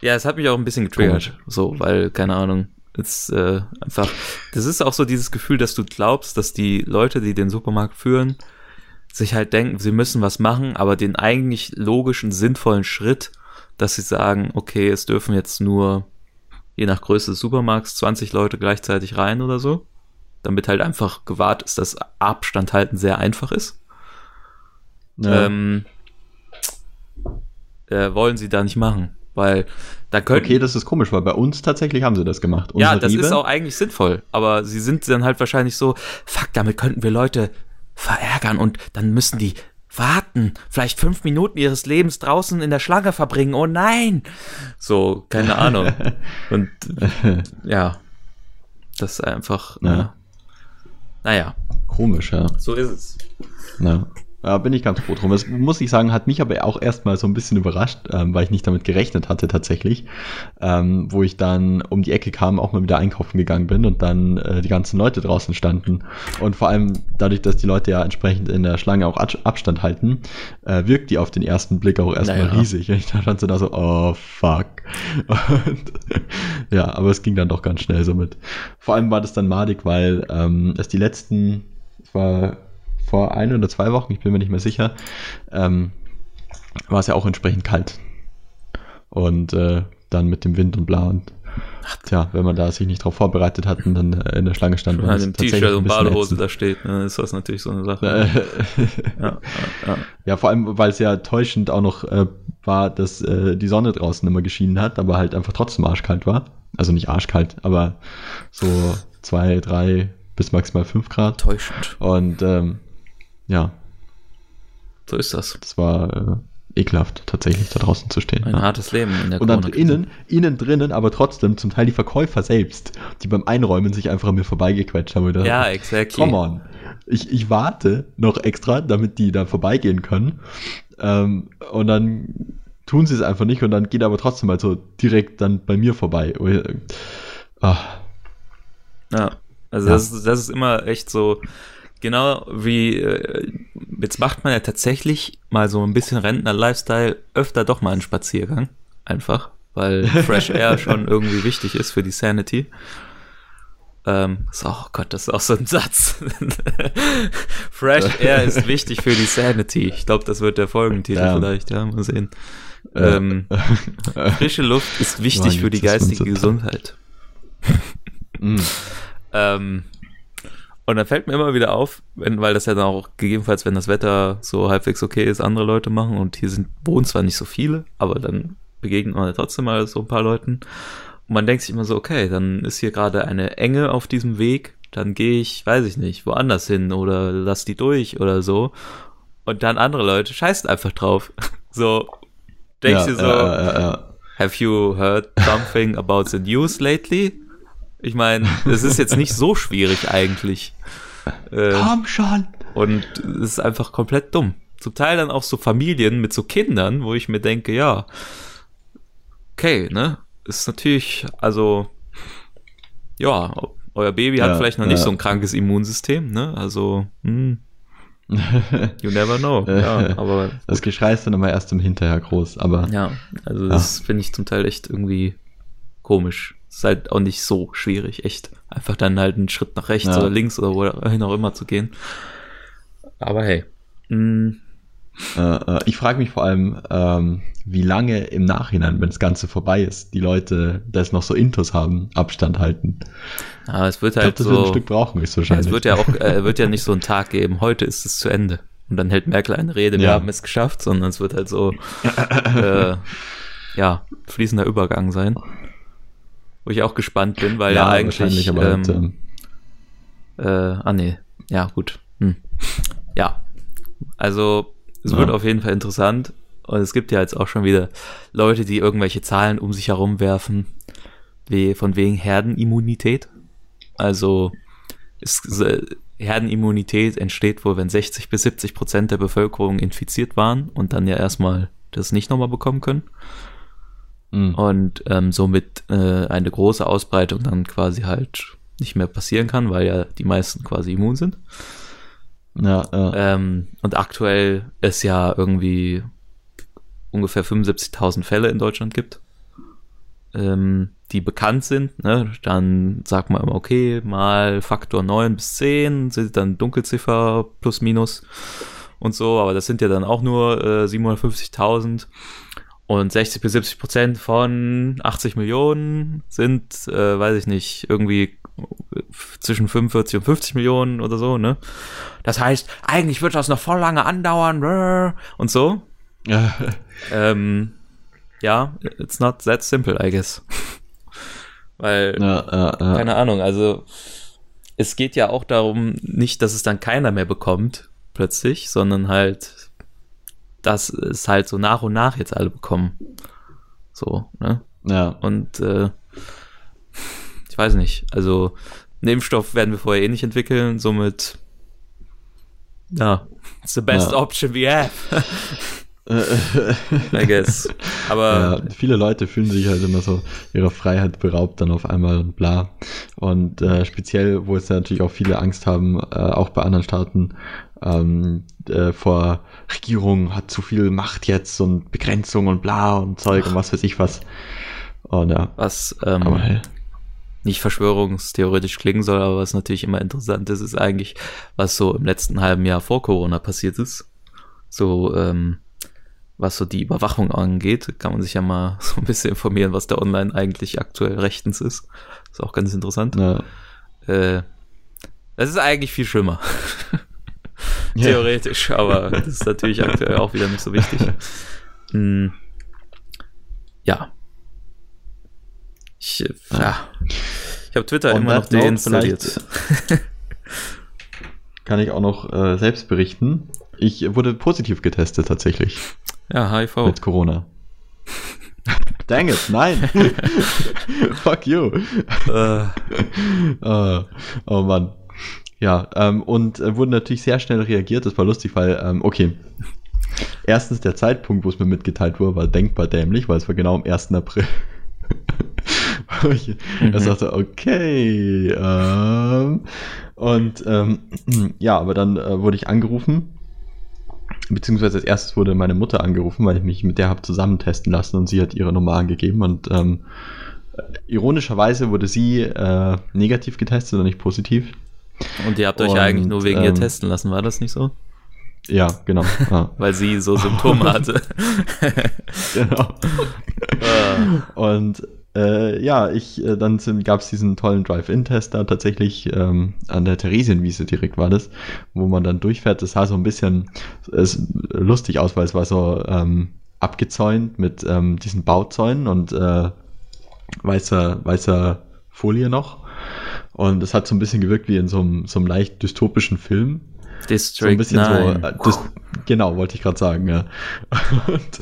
ja, es hat mich auch ein bisschen getriggert, so, weil, keine Ahnung, es, äh, einfach, das ist auch so dieses Gefühl, dass du glaubst, dass die Leute, die den Supermarkt führen, sich halt denken, sie müssen was machen, aber den eigentlich logischen, sinnvollen Schritt, dass sie sagen, okay, es dürfen jetzt nur, je nach Größe des Supermarkts, 20 Leute gleichzeitig rein oder so, damit halt einfach gewahrt ist, dass Abstand halten sehr einfach ist. Ja. Ähm, äh, wollen sie da nicht machen, weil da können okay, das ist komisch, weil bei uns tatsächlich haben sie das gemacht. ja, Unser das Rewe- ist auch eigentlich sinnvoll, aber sie sind dann halt wahrscheinlich so, fuck, damit könnten wir Leute verärgern und dann müssen die warten, vielleicht fünf Minuten ihres Lebens draußen in der Schlange verbringen, oh nein! So, keine Ahnung. [laughs] und ja, das ist einfach, Ja. ja. naja, komisch, ja. so ist es. Ja. Ja, bin ich ganz froh drum. Das muss ich sagen, hat mich aber auch erstmal so ein bisschen überrascht, ähm, weil ich nicht damit gerechnet hatte tatsächlich. Ähm, wo ich dann um die Ecke kam, auch mal wieder einkaufen gegangen bin und dann äh, die ganzen Leute draußen standen. Und vor allem dadurch, dass die Leute ja entsprechend in der Schlange auch Ab- Abstand halten, äh, wirkt die auf den ersten Blick auch erstmal Naja. riesig. [laughs] Und ich stand so da so, oh fuck. Und, [laughs] ja, aber es ging dann doch ganz schnell so mit. Vor allem war das dann madig, weil ähm, es die letzten, es war vor ein oder zwei Wochen, ich bin mir nicht mehr sicher, ähm, war es ja auch entsprechend kalt. Und äh, dann mit dem Wind und bla und tja, wenn man da sich nicht drauf vorbereitet hat und dann äh, in der Schlange stand, es im T-Shirt und Badehose da steht, ne, ist das natürlich so eine Sache. [laughs] Ja, ja, ja. ja, vor allem, weil es ja täuschend auch noch äh, war, dass äh, die Sonne draußen immer geschienen hat, aber halt einfach trotzdem arschkalt war. Also nicht arschkalt, aber so zwei, drei bis maximal fünf Grad. Täuschend. Und ähm, ja, So ist das. das war äh, ekelhaft, tatsächlich da draußen zu stehen. Ein ja. hartes Leben in der Und dann innen, innen drinnen, aber trotzdem zum Teil die Verkäufer selbst, die beim Einräumen sich einfach an mir vorbeigequetscht haben. Und Ja, dachte, exactly. Come on. Ich, ich warte noch extra, damit die da vorbeigehen können. Ähm, und dann tun sie es einfach nicht und dann geht aber trotzdem mal so direkt dann bei mir vorbei. Und ich- Ah, Ja, also Ja. Das, ist, das ist immer echt so, genau wie, äh, jetzt macht man ja tatsächlich mal so ein bisschen Rentner-Lifestyle öfter doch mal einen Spaziergang. Einfach, weil [laughs] Fresh Air schon irgendwie wichtig ist für die Sanity. Ähm, auch, oh Gott, das ist auch so ein Satz. [laughs] Fresh Air ist wichtig für die Sanity. Ich glaube, das wird der Folgentitel Ja. vielleicht, ja, mal sehen. äh, Ähm, [laughs] frische Luft ist wichtig Mann, für die geistige so Gesundheit. mm. Ähm, Und dann fällt mir immer wieder auf, wenn, weil das ja dann auch gegebenenfalls, wenn das Wetter so halbwegs okay ist, andere Leute machen und hier sind, wohnen zwar nicht so viele, aber dann begegnet man ja trotzdem mal so ein paar Leuten. Und man denkt sich immer so, okay, dann ist hier gerade eine Enge auf diesem Weg, dann gehe ich, weiß ich nicht, woanders hin oder lass die durch oder so. Und dann andere Leute scheißen einfach drauf. [laughs] So, denkst du so, ja, ja, ja. have you heard something about the news lately? Ich meine, es ist jetzt nicht so schwierig eigentlich. Äh, Komm schon. und es ist einfach komplett dumm. Zum Teil dann auch so Familien mit so Kindern, wo ich mir denke, ja, okay, ne? Ist natürlich, also, ja, euer Baby hat Ja, vielleicht noch nicht ja. so ein krankes Immunsystem, ne? Also, hm, [laughs] you never know. Ja, aber Das Geschrei ist dann immer erst im Hinterher groß, aber ja, also das finde ich zum Teil echt irgendwie komisch. Ist halt auch nicht so schwierig, echt. Einfach dann halt einen Schritt nach rechts Ja. oder links oder wohin auch immer zu gehen. Aber hey. mm, Äh, ich frage mich vor allem, ähm, wie lange im Nachhinein, wenn das Ganze vorbei ist, die Leute das noch so Intus haben, Abstand halten. Ja, es wird Ich glaube, halt das wird ein. Stück brauchen, Ja, höchstwahrscheinlich. es wird ja auch, äh, wird ja nicht so einen Tag geben. Heute ist es zu Ende. Und dann hält Merkel eine Rede, wir Ja. haben es geschafft, sondern es wird halt so, [laughs] äh, ja, fließender Übergang sein. Wo ich auch gespannt bin, weil ja, eigentlich, wahrscheinlich, aber ähm, Äh, ah nee, ja gut. Hm. Ja, also es Ja. wird auf jeden Fall interessant. Und es gibt ja jetzt auch schon wieder Leute, die irgendwelche Zahlen um sich herum werfen, wie von wegen Herdenimmunität. Also es, Herdenimmunität entsteht wohl, wenn 60 bis 70 Prozent der Bevölkerung infiziert waren und dann ja erstmal das nicht nochmal bekommen können mh. und ähm, somit äh, eine große Ausbreitung dann quasi halt nicht mehr passieren kann, weil ja die meisten quasi immun sind. ja, ja. Ähm, und aktuell es ja irgendwie ungefähr 75.000 Fälle in Deutschland gibt, ähm, die bekannt sind. Ne? Dann sagt man immer, okay, mal Faktor 9 bis 10 sind dann Dunkelziffer plus minus und so, aber das sind ja dann auch nur äh, 750.000 und 60 bis 70 Prozent von 80 Millionen sind, äh, weiß ich nicht, irgendwie zwischen 45 und 50 Millionen oder so, ne? Das heißt, eigentlich wird das noch voll lange andauern und so. Ja. [laughs] Ähm, ja, it's not that simple, I guess. [laughs] Weil, Ja, ja, ja. keine Ahnung, also es geht ja auch darum, nicht, dass es dann keiner mehr bekommt, plötzlich, sondern halt, dass es halt so nach und nach jetzt alle bekommen. So, ne? ja. Und äh, ich weiß nicht, also einen Impfstoff werden wir vorher eh nicht entwickeln, somit ja, it's the best Ja. option we have, [laughs] [laughs] I guess. Aber ja, viele Leute fühlen sich halt immer so ihrer Freiheit beraubt dann auf einmal und bla. Und äh, speziell, wo es ja natürlich auch viele Angst haben, äh, auch bei anderen Staaten, ähm, äh, vor Regierung hat zu viel Macht jetzt und Begrenzung und bla und Zeug und was weiß ich was. Und ja, was ähm, aber hey. nicht verschwörungstheoretisch klingen soll, aber was natürlich immer interessant ist, ist eigentlich, was so im letzten halben Jahr vor Corona passiert ist. So, ähm, was so die Überwachung angeht, kann man sich ja mal [laughs] so ein bisschen informieren, was da online eigentlich aktuell rechtens ist. Ist auch ganz interessant. Ja. Äh, das ist eigentlich viel schlimmer. [laughs] Theoretisch, aber [laughs] das ist natürlich aktuell auch wieder nicht so wichtig. Hm. Ja. Ich, äh, ja. Ich habe Twitter On immer noch deinstalliert. Kann ich auch noch äh, selbst berichten. Ich wurde positiv getestet tatsächlich Ja, HIV. mit Corona. [laughs] Dang it, nein. [laughs] Fuck you. Äh, Äh, oh Mann. Ja, ähm, und äh, wurde natürlich sehr schnell reagiert. Das war lustig, weil, ähm, okay. Erstens, der Zeitpunkt, wo es mir mitgeteilt wurde, war denkbar dämlich, weil es war genau am 1. April. [laughs] Mhm. er sagte, okay. Ähm, und ähm, ja, aber dann äh, wurde ich angerufen. Beziehungsweise als erstes wurde meine Mutter angerufen, weil ich mich mit der habe zusammen testen lassen und sie hat ihre Nummer angegeben und ähm, ironischerweise wurde sie äh, negativ getestet und nicht positiv. und ihr habt euch ja eigentlich nur wegen ihr ähm, testen lassen, war das nicht so? Ja, genau. [laughs] Ja, Weil sie so Symptome hatte. [laughs] genau. Äh, Und Äh, ja, ich, äh, dann gab es diesen tollen Drive-In-Test da tatsächlich ähm, an der Theresienwiese direkt war das, wo man dann durchfährt. Das sah so ein bisschen es, lustig aus, weil es war so ähm, abgezäunt mit ähm, diesen Bauzäunen und äh, weißer, weißer Folie noch. Und es hat so ein bisschen gewirkt wie in so einem, so einem leicht dystopischen Film. District so ein bisschen 9. so. Äh, das, genau, wollte ich gerade sagen, ja. [laughs] Und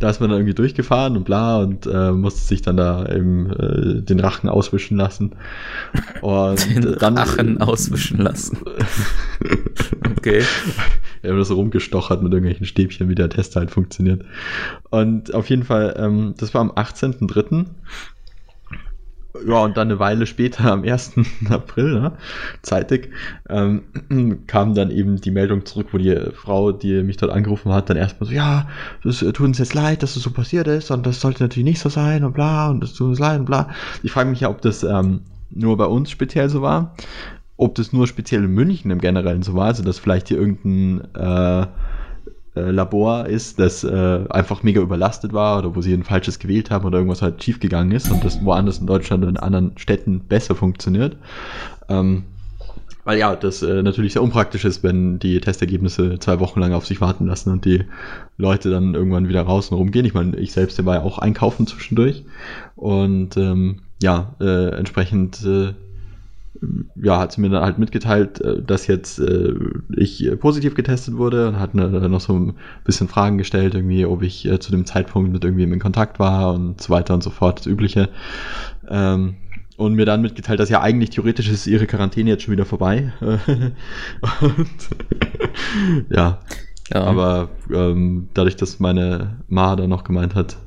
da ist man dann irgendwie durchgefahren und bla und äh, musste sich dann da eben äh, den Rachen auswischen lassen. Und Den dann. Rachen auswischen lassen. [laughs] Okay. Er wird so rumgestochert mit irgendwelchen Stäbchen, wie der Test halt funktioniert. Und auf jeden Fall, ähm, das war am 18.03. Ja, und dann eine Weile später, am 1. [laughs] April, ne, zeitig, ähm, [clears throat] kam dann eben die Meldung zurück, wo die Frau, die mich dort angerufen hat, dann erstmal so, ja, äh, tut uns jetzt leid, dass das so passiert ist und das sollte natürlich nicht so sein und bla und das tut uns leid und bla. Ich frage mich ja, ob das ähm, nur bei uns speziell so war, ob das nur speziell in München im Generellen so war, also dass vielleicht hier irgendein äh, äh, Labor ist, das äh, einfach mega überlastet war oder wo sie ein falsches gewählt haben oder irgendwas halt schief gegangen ist und das woanders in Deutschland oder in anderen Städten besser funktioniert. Ähm, weil ja, das äh, natürlich sehr unpraktisch ist, wenn die Testergebnisse zwei Wochen lang auf sich warten lassen und die Leute dann irgendwann wieder raus und rumgehen. Ich meine, ich selbst war ja auch einkaufen zwischendurch und ähm, ja, äh, entsprechend äh, ja, hat sie mir dann halt mitgeteilt, äh, dass jetzt äh, ich äh, positiv getestet wurde und hat ne, noch so ein bisschen Fragen gestellt, irgendwie, ob ich äh, zu dem Zeitpunkt mit irgendwem in Kontakt war und so weiter und so fort, das Übliche. Ähm, und mir dann mitgeteilt, dass ja eigentlich theoretisch ist ihre Quarantäne jetzt schon wieder vorbei. [laughs] und, [laughs] ja, Ja, aber ähm, dadurch, dass meine Ma da noch gemeint hat,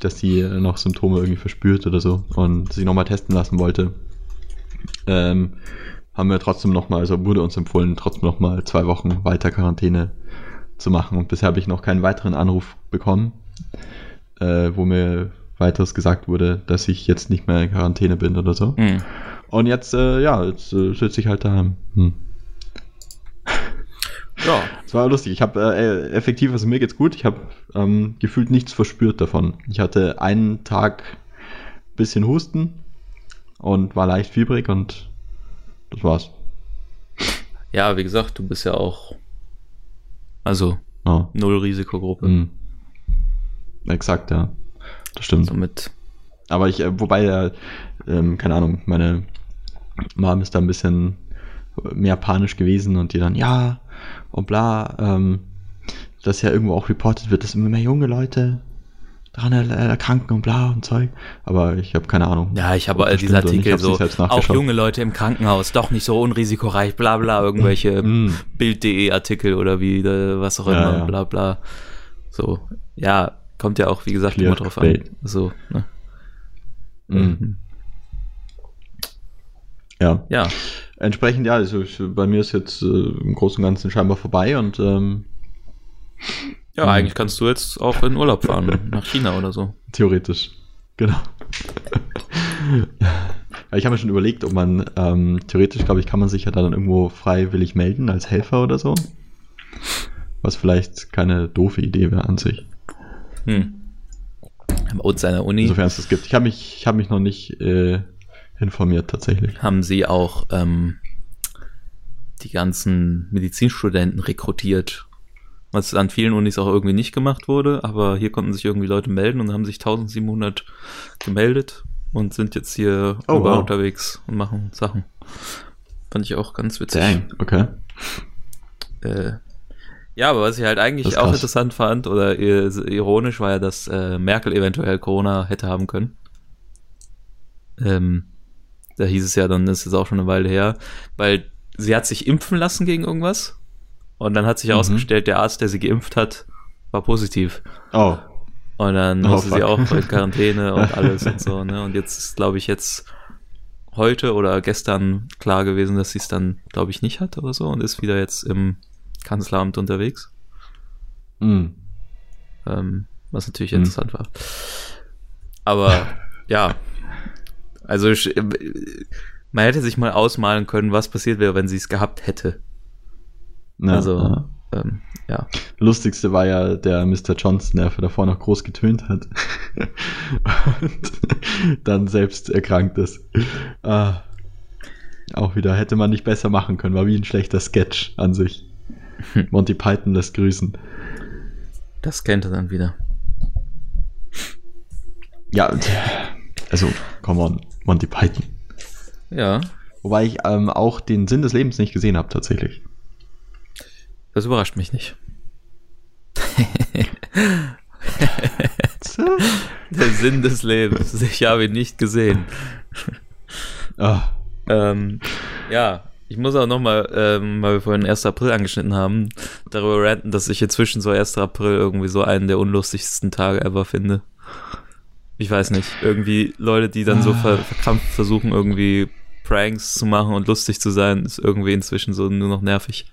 dass äh, noch Symptome irgendwie verspürt oder so und sich nochmal testen lassen wollte, ähm, haben wir trotzdem nochmal, also wurde uns empfohlen, trotzdem nochmal zwei Wochen weiter Quarantäne zu machen. Und bisher habe ich noch keinen weiteren Anruf bekommen, äh, wo mir weiteres gesagt wurde, dass ich jetzt nicht mehr in Quarantäne bin oder so. Hm. Und jetzt, äh, ja, jetzt äh, sitze ich halt daheim. Hm. ja. Es war lustig. Ich habe äh, effektiv, also mir geht's gut. Ich habe ähm, gefühlt nichts verspürt davon. Ich hatte einen Tag bisschen Husten und war leicht fiebrig und das war's. ja, wie gesagt, du bist ja auch, also Ja. null Risikogruppe. Mhm. Exakt, ja. Das stimmt. Somit, Aber ich, äh, wobei, äh, ähm, keine Ahnung, meine Mom ist da ein bisschen mehr panisch gewesen und die dann, ja, und bla, ähm, dass ja irgendwo auch reportet wird, dass immer mehr junge Leute daran er erkranken und bla und Zeug. Aber ich habe keine Ahnung. ja, ich habe all diese Artikel so, auch junge Leute im Krankenhaus, doch nicht so unrisikoreich, bla bla, irgendwelche Mm. Bild.de Artikel oder wie, äh, was auch Ja, immer, ja. bla bla. So, ja, kommt ja auch, wie gesagt, Clear immer drauf an. Clickbait. So, ne? Mhm. Ja. Ja, Entsprechend, ja, also ich, bei mir ist jetzt äh, im Großen und Ganzen scheinbar vorbei und ähm, ja, Mhm. eigentlich kannst du jetzt auch in Urlaub fahren, [laughs] nach China oder so. Theoretisch. Genau. Ich habe mir schon überlegt, ob man ähm, theoretisch, glaube ich, kann man sich ja dann irgendwo freiwillig melden als Helfer oder so. Was vielleicht keine doofe Idee wäre an sich. Hm. Bei uns an der Uni Insofern es das gibt. Ich habe mich, ich habe mich noch nicht äh, informiert tatsächlich. haben sie auch ähm, die ganzen Medizinstudenten rekrutiert. Was an vielen Unis auch irgendwie nicht gemacht wurde, aber hier konnten sich irgendwie Leute melden und haben sich 1700 gemeldet und sind jetzt hier Oh, wow. unterwegs und machen Sachen. Fand ich auch ganz witzig. Dang, okay. Äh, ja, aber was ich halt eigentlich auch krass. interessant fand oder ir- ironisch war ja, dass äh, Merkel eventuell Corona hätte haben können. Ähm, da hieß es ja dann, das ist auch schon eine Weile her, weil sie hat sich impfen lassen gegen irgendwas und dann hat sich Mhm. herausgestellt, der Arzt, der sie geimpft hat, war positiv. Oh, Und dann Oh, musste sie fuck. auch in Quarantäne [laughs] und alles und so, ne? Und jetzt ist, glaube ich, jetzt heute oder gestern klar gewesen, dass sie es dann, glaube ich, nicht hat oder so und ist wieder jetzt im Kanzleramt unterwegs. mm. Ähm, was natürlich Mhm. interessant war. Aber [laughs] ja, also äh, man hätte sich mal ausmalen können, was passiert wäre, wenn sie es gehabt hätte. Ja, Also- ja. ähm, ja. Lustigste war ja der Mr. Johnson, der davor noch groß getönt hat [laughs] und dann selbst erkrankt ist. Ah, auch wieder hätte man nicht besser machen können, war wie ein schlechter Sketch an sich. Monty Python lässt grüßen. Das kennt er dann wieder. Ja, also, come on, Monty Python. Ja. Wobei ich ähm, auch den Sinn des Lebens nicht gesehen habe, tatsächlich. Das überrascht mich nicht. [laughs] Der Sinn des Lebens. Ich habe ihn nicht gesehen. Ah. Ähm, ja, ich muss auch nochmal, ähm, weil wir vorhin 1. April angeschnitten haben, darüber ranten, dass ich inzwischen so 1. April irgendwie so einen der unlustigsten Tage ever finde. Ich weiß nicht, irgendwie Leute, die dann so ver verkrampft versuchen, irgendwie Pranks zu machen und lustig zu sein, ist irgendwie inzwischen so nur noch nervig.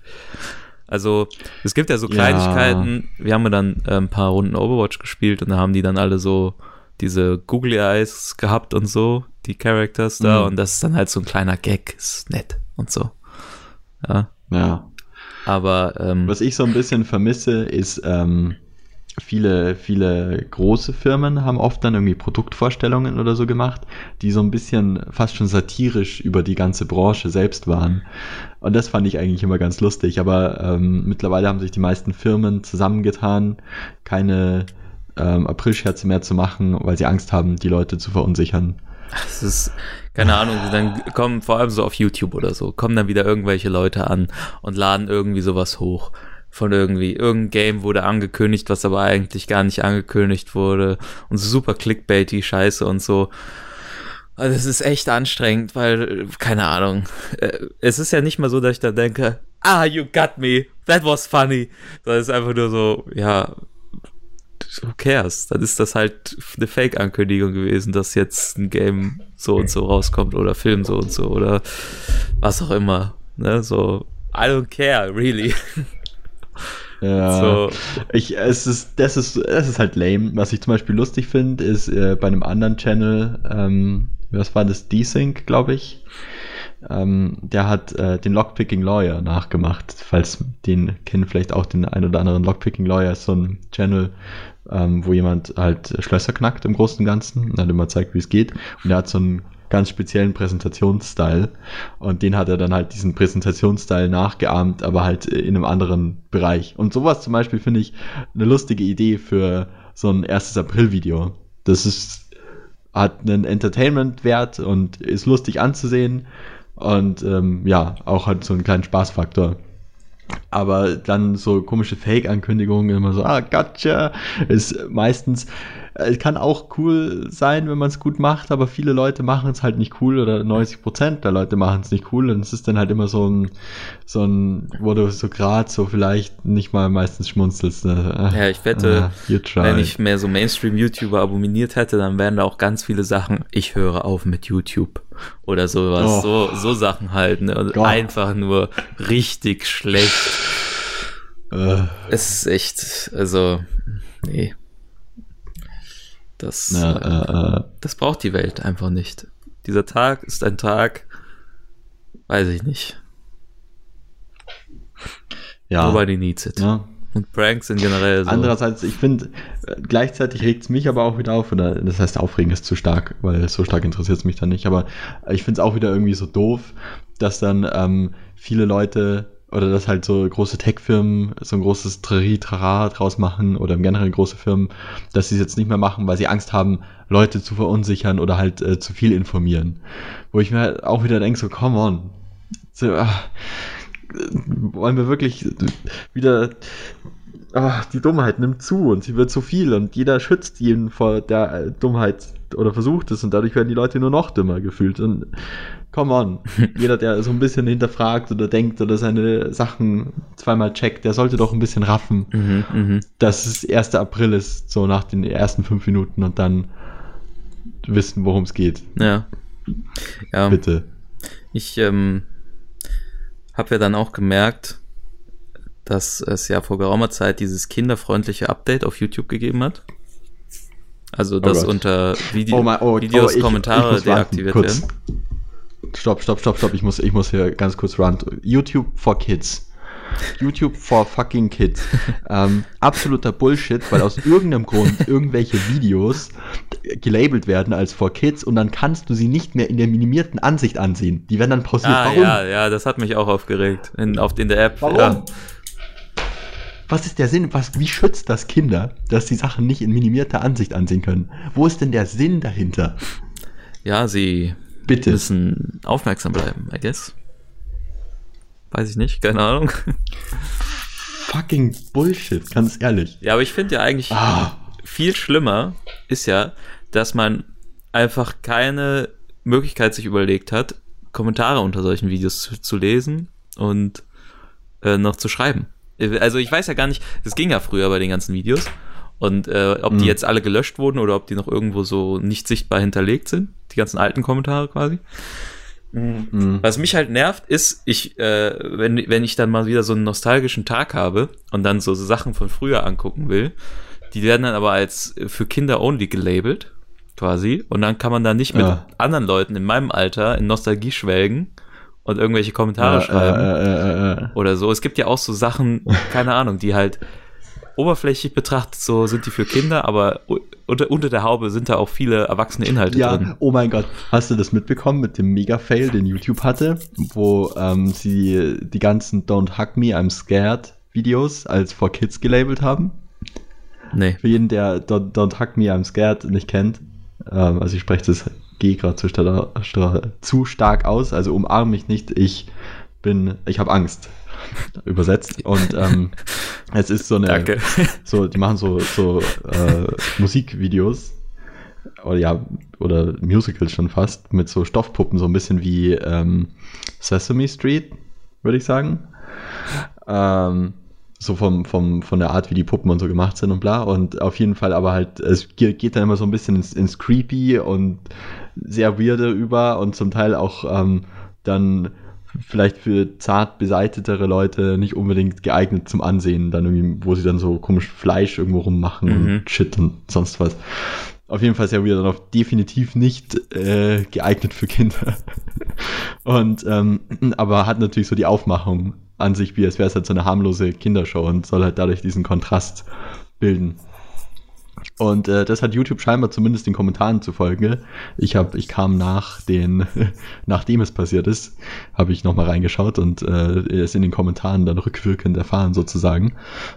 Also, es gibt ja so Ja. Kleinigkeiten. Wir haben ja dann äh, ein paar Runden Overwatch gespielt und da haben die dann alle so diese Googly Eyes gehabt und so, die Characters da, Mhm. und das ist dann halt so ein kleiner Gag, ist nett und so. Ja, Ja. aber ähm, Was ich so ein bisschen vermisse, ist, ähm, viele, viele große Firmen haben oft dann irgendwie Produktvorstellungen oder so gemacht, die so ein bisschen fast schon satirisch über die ganze Branche selbst waren. Und das fand ich eigentlich immer ganz lustig. Aber ähm, mittlerweile haben sich die meisten Firmen zusammengetan, keine ähm, Aprilscherze mehr zu machen, weil sie Angst haben, die Leute zu verunsichern. es ist, keine Ahnung, dann kommen vor allem so auf YouTube oder so, kommen dann wieder irgendwelche Leute an und laden irgendwie sowas hoch. Von irgendwie, irgendein Game wurde angekündigt, was aber eigentlich gar nicht angekündigt wurde. Und so super clickbaity Scheiße und so. Also es ist echt anstrengend, weil, keine Ahnung. äh, Es ist ja nicht mal so, dass ich da denke, ah, you got me, that was funny. Es ist einfach nur so, ja, who cares? Dann ist das halt eine Fake-Ankündigung gewesen, dass jetzt ein Game so und so rauskommt oder Film so und so oder was auch immer. Ne? So, I don't care, really. [laughs] Ja. So, Ich, es ist, das ist, das ist halt lame. Was ich zum Beispiel lustig finde, ist äh, bei einem anderen Channel, ähm, was war das? Desync, glaube ich. Ähm, der hat äh, den Lockpicking Lawyer nachgemacht. Falls den kennen vielleicht auch den ein oder anderen Lockpicking Lawyer, ist so ein Channel, ähm, wo jemand halt Schlösser knackt im Großen und Ganzen und halt immer zeigt, wie es geht. Und er hat so einen ganz speziellen Präsentationsstyle und den hat er dann halt diesen Präsentationsstyle nachgeahmt, aber halt in einem anderen Bereich. Und sowas zum Beispiel finde ich eine lustige Idee für so ein erstes April-Video. Das ist, hat einen Entertainment-Wert und ist lustig anzusehen und ähm, ja, auch halt so einen kleinen Spaßfaktor. Aber dann so komische Fake-Ankündigungen, immer so, ah, gotcha, ist meistens, äh, kann auch cool sein, wenn man es gut macht, aber viele Leute machen es halt nicht cool oder 90% der Leute machen es nicht cool und es ist dann halt immer so ein, so ein, wo du so grad so vielleicht nicht mal meistens schmunzelst. Ne? ja, ich wette, Ah, wenn ich mehr so Mainstream-YouTuber abominiert hätte, dann wären da auch ganz viele Sachen, ich höre auf mit YouTube oder sowas. Oh. So, so Sachen halt. Ne? Und Gott. einfach nur richtig schlecht. äh, Es ist echt, also, nee. Das, na, äh, äh, das braucht die Welt einfach nicht. Dieser Tag ist ein Tag, weiß ich nicht. ja. Nobody needs it. ja. Pranks sind generell so. Andererseits, ich finde, gleichzeitig regt es mich aber auch wieder auf, oder das heißt, aufregen ist zu stark, weil so stark interessiert es mich dann nicht, aber ich finde es auch wieder irgendwie so doof, dass dann ähm, viele Leute oder dass halt so große Tech-Firmen so ein großes Trari-Trara draus machen oder im Generellen große Firmen, dass sie es jetzt nicht mehr machen, weil sie Angst haben, Leute zu verunsichern oder halt äh, zu viel informieren. Wo ich mir halt auch wieder denke, so, come on. So, ah, wollen wir wirklich wieder ah, die Dummheit nimmt zu und sie wird zu viel und jeder schützt ihn vor der äh, Dummheit oder versucht es und dadurch werden die Leute nur noch dümmer gefühlt und come on, [laughs] jeder, der so ein bisschen hinterfragt oder denkt oder seine Sachen zweimal checkt, der sollte doch ein bisschen raffen, Mhm, mhm. dass es 1. April ist, so nach den ersten fünf Minuten und dann wissen, worum es geht. Ja. Ja, Bitte. ich ähm, habe ja dann auch gemerkt, dass es ja vor geraumer Zeit dieses kinderfreundliche Update auf YouTube gegeben hat. Also, dass Gott. unter Video, Oh mein- oh, Videos oh, ich- Kommentare ich warten, deaktiviert kurz. werden. Stopp, stopp, stopp, stopp. Ich muss, ich muss hier ganz kurz run. YouTube for Kids. YouTube for fucking kids. ähm, absoluter Bullshit, weil aus irgendeinem Grund irgendwelche Videos gelabelt werden als for kids und dann kannst du sie nicht mehr in der minimierten Ansicht ansehen. Die werden dann pausiert. Ah, Warum? ja, ja, das hat mich auch aufgeregt. In, auf, in der App. Warum? Ja. Was ist der Sinn? Was, wie schützt das Kinder, dass die Sachen nicht in minimierter Ansicht ansehen können? Wo ist denn der Sinn dahinter? ja, sie Bitte. müssen aufmerksam bleiben, I guess. Weiß ich nicht, keine Ahnung. Fucking Bullshit, ganz ehrlich. Ja, aber ich finde ja eigentlich Ah. viel schlimmer ist ja, dass man einfach keine Möglichkeit sich überlegt hat, Kommentare unter solchen Videos zu, zu lesen und äh, noch zu schreiben. Also ich weiß ja gar nicht, das ging ja früher bei den ganzen Videos und äh, ob die Mhm. jetzt alle gelöscht wurden oder ob die noch irgendwo so nicht sichtbar hinterlegt sind, die ganzen alten Kommentare quasi. Mhm. Was mich halt nervt, ist, ich, äh, wenn, wenn ich dann mal wieder so einen nostalgischen Tag habe und dann so Sachen von früher angucken will, die werden dann aber als äh, für Kinder only gelabelt, quasi. Und dann kann man da nicht mit Ja. anderen Leuten in meinem Alter in Nostalgie schwelgen und irgendwelche Kommentare Äh, schreiben äh, äh. oder so. Es gibt ja auch so Sachen, keine Ahnung, die halt oberflächlich betrachtet so sind die für Kinder, aber unter, unter der Haube sind da auch viele erwachsene Inhalte Ja, drin. oh mein Gott. Hast du das mitbekommen mit dem Mega-Fail, den YouTube hatte, wo ähm, sie die ganzen Don't Hug Me, I'm Scared Videos als for Kids gelabelt haben? Nee. Für jeden, der Don't, Don't Hug Me, I'm Scared nicht kennt, ähm, also ich spreche das G gerade zu, zu stark aus, also umarm mich nicht, ich bin, ich habe Angst. Übersetzt. Und ähm, es ist so eine, Danke. so, die machen so, so äh, Musikvideos oder ja, oder Musicals schon fast, mit so Stoffpuppen, so ein bisschen wie ähm, Sesame Street, würde ich sagen. Ähm, so vom, vom, von der Art, wie die Puppen und so gemacht sind und bla. Und auf jeden Fall aber halt, es ge- geht dann immer so ein bisschen ins, ins Creepy und sehr weirde über und zum Teil auch ähm, dann vielleicht für zart beseitetere Leute nicht unbedingt geeignet zum Ansehen, dann irgendwie, wo sie dann so komisch Fleisch irgendwo rummachen Mhm. und Shit und sonst was. Auf jeden Fall sehr weird und auch definitiv nicht äh, geeignet für Kinder. [laughs] und ähm, aber hat natürlich so die Aufmachung an sich, wie als wäre es halt so eine harmlose Kindershow und soll halt dadurch diesen Kontrast bilden. Und äh, das hat YouTube scheinbar zumindest den Kommentaren zufolge. Ich habe, ich kam nach den, [laughs] nachdem es passiert ist, habe ich nochmal reingeschaut und äh, es in den Kommentaren dann rückwirkend erfahren sozusagen.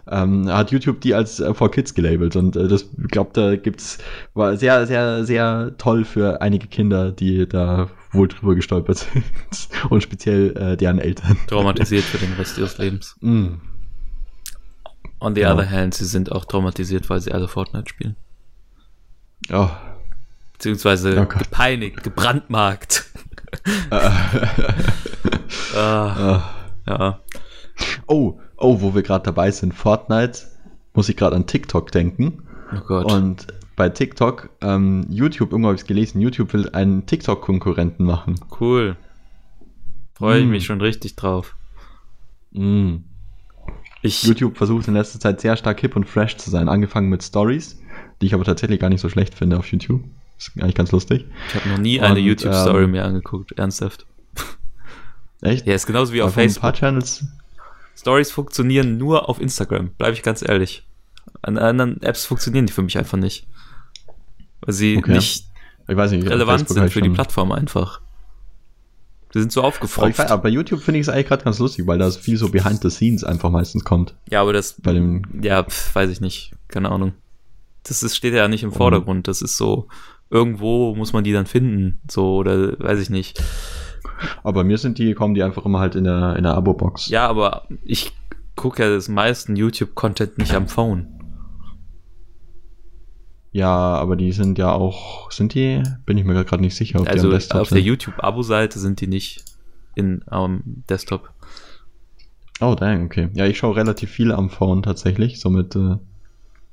Ähm, hat YouTube die als äh, for Kids gelabelt und äh, das, ich glaube, da gibt's war sehr, sehr, sehr toll für einige Kinder, die da wohl drüber gestolpert [laughs] sind und speziell äh, deren Eltern. Traumatisiert für den Rest ihres Lebens. Mm. On the Ja. other hand, sie sind auch traumatisiert, weil sie alle Fortnite spielen. Oh. Beziehungsweise Oh gepeinigt, gebrandmarkt. [laughs] ah, [laughs] Ah. ja. Oh, oh, wo wir gerade dabei sind, Fortnite, muss ich gerade an TikTok denken. Oh Gott. Und bei TikTok, ähm, YouTube, irgendwo habe ich es gelesen, YouTube will einen TikTok-Konkurrenten machen. cool. Freue ich Mm. mich schon richtig drauf. Mm. Ich, YouTube versucht in letzter Zeit sehr stark hip und fresh zu sein, angefangen mit Stories, die ich aber tatsächlich gar nicht so schlecht finde auf YouTube. Ist eigentlich ganz lustig. ich habe noch nie eine Und, YouTube-Story ähm, mir angeguckt, ernsthaft. [laughs] Echt? Ja, ist genauso wie auf Auf ein Facebook. paar Channels. Stories funktionieren nur auf Instagram, bleibe ich ganz ehrlich. An anderen Apps funktionieren die für mich einfach nicht. Weil sie Okay. nicht Ich weiß nicht. relevant sind für die Plattform einfach. Sie sind so Aber, aufgefropft. weiß- aber bei YouTube finde ich es eigentlich gerade ganz lustig, weil da viel so behind the scenes einfach meistens kommt. Ja, aber das, Bei dem, ja, pf, weiß ich nicht. Keine Ahnung. Das ist, steht ja nicht im Vordergrund. Das ist so, irgendwo muss man die dann finden. So, oder weiß ich nicht. aber bei mir sind die, kommen die einfach immer halt in der, in der Abo-Box. Ja, aber ich gucke ja das meisten YouTube-Content nicht am Phone. Ja, aber die sind ja auch, sind die? Bin ich mir gerade nicht sicher. ob die Also am Desktop auf der sind. YouTube-Abo-Seite sind die nicht in am Desktop. Oh, dang, okay. Ja, ich schaue relativ viel am Phone tatsächlich, somit, äh,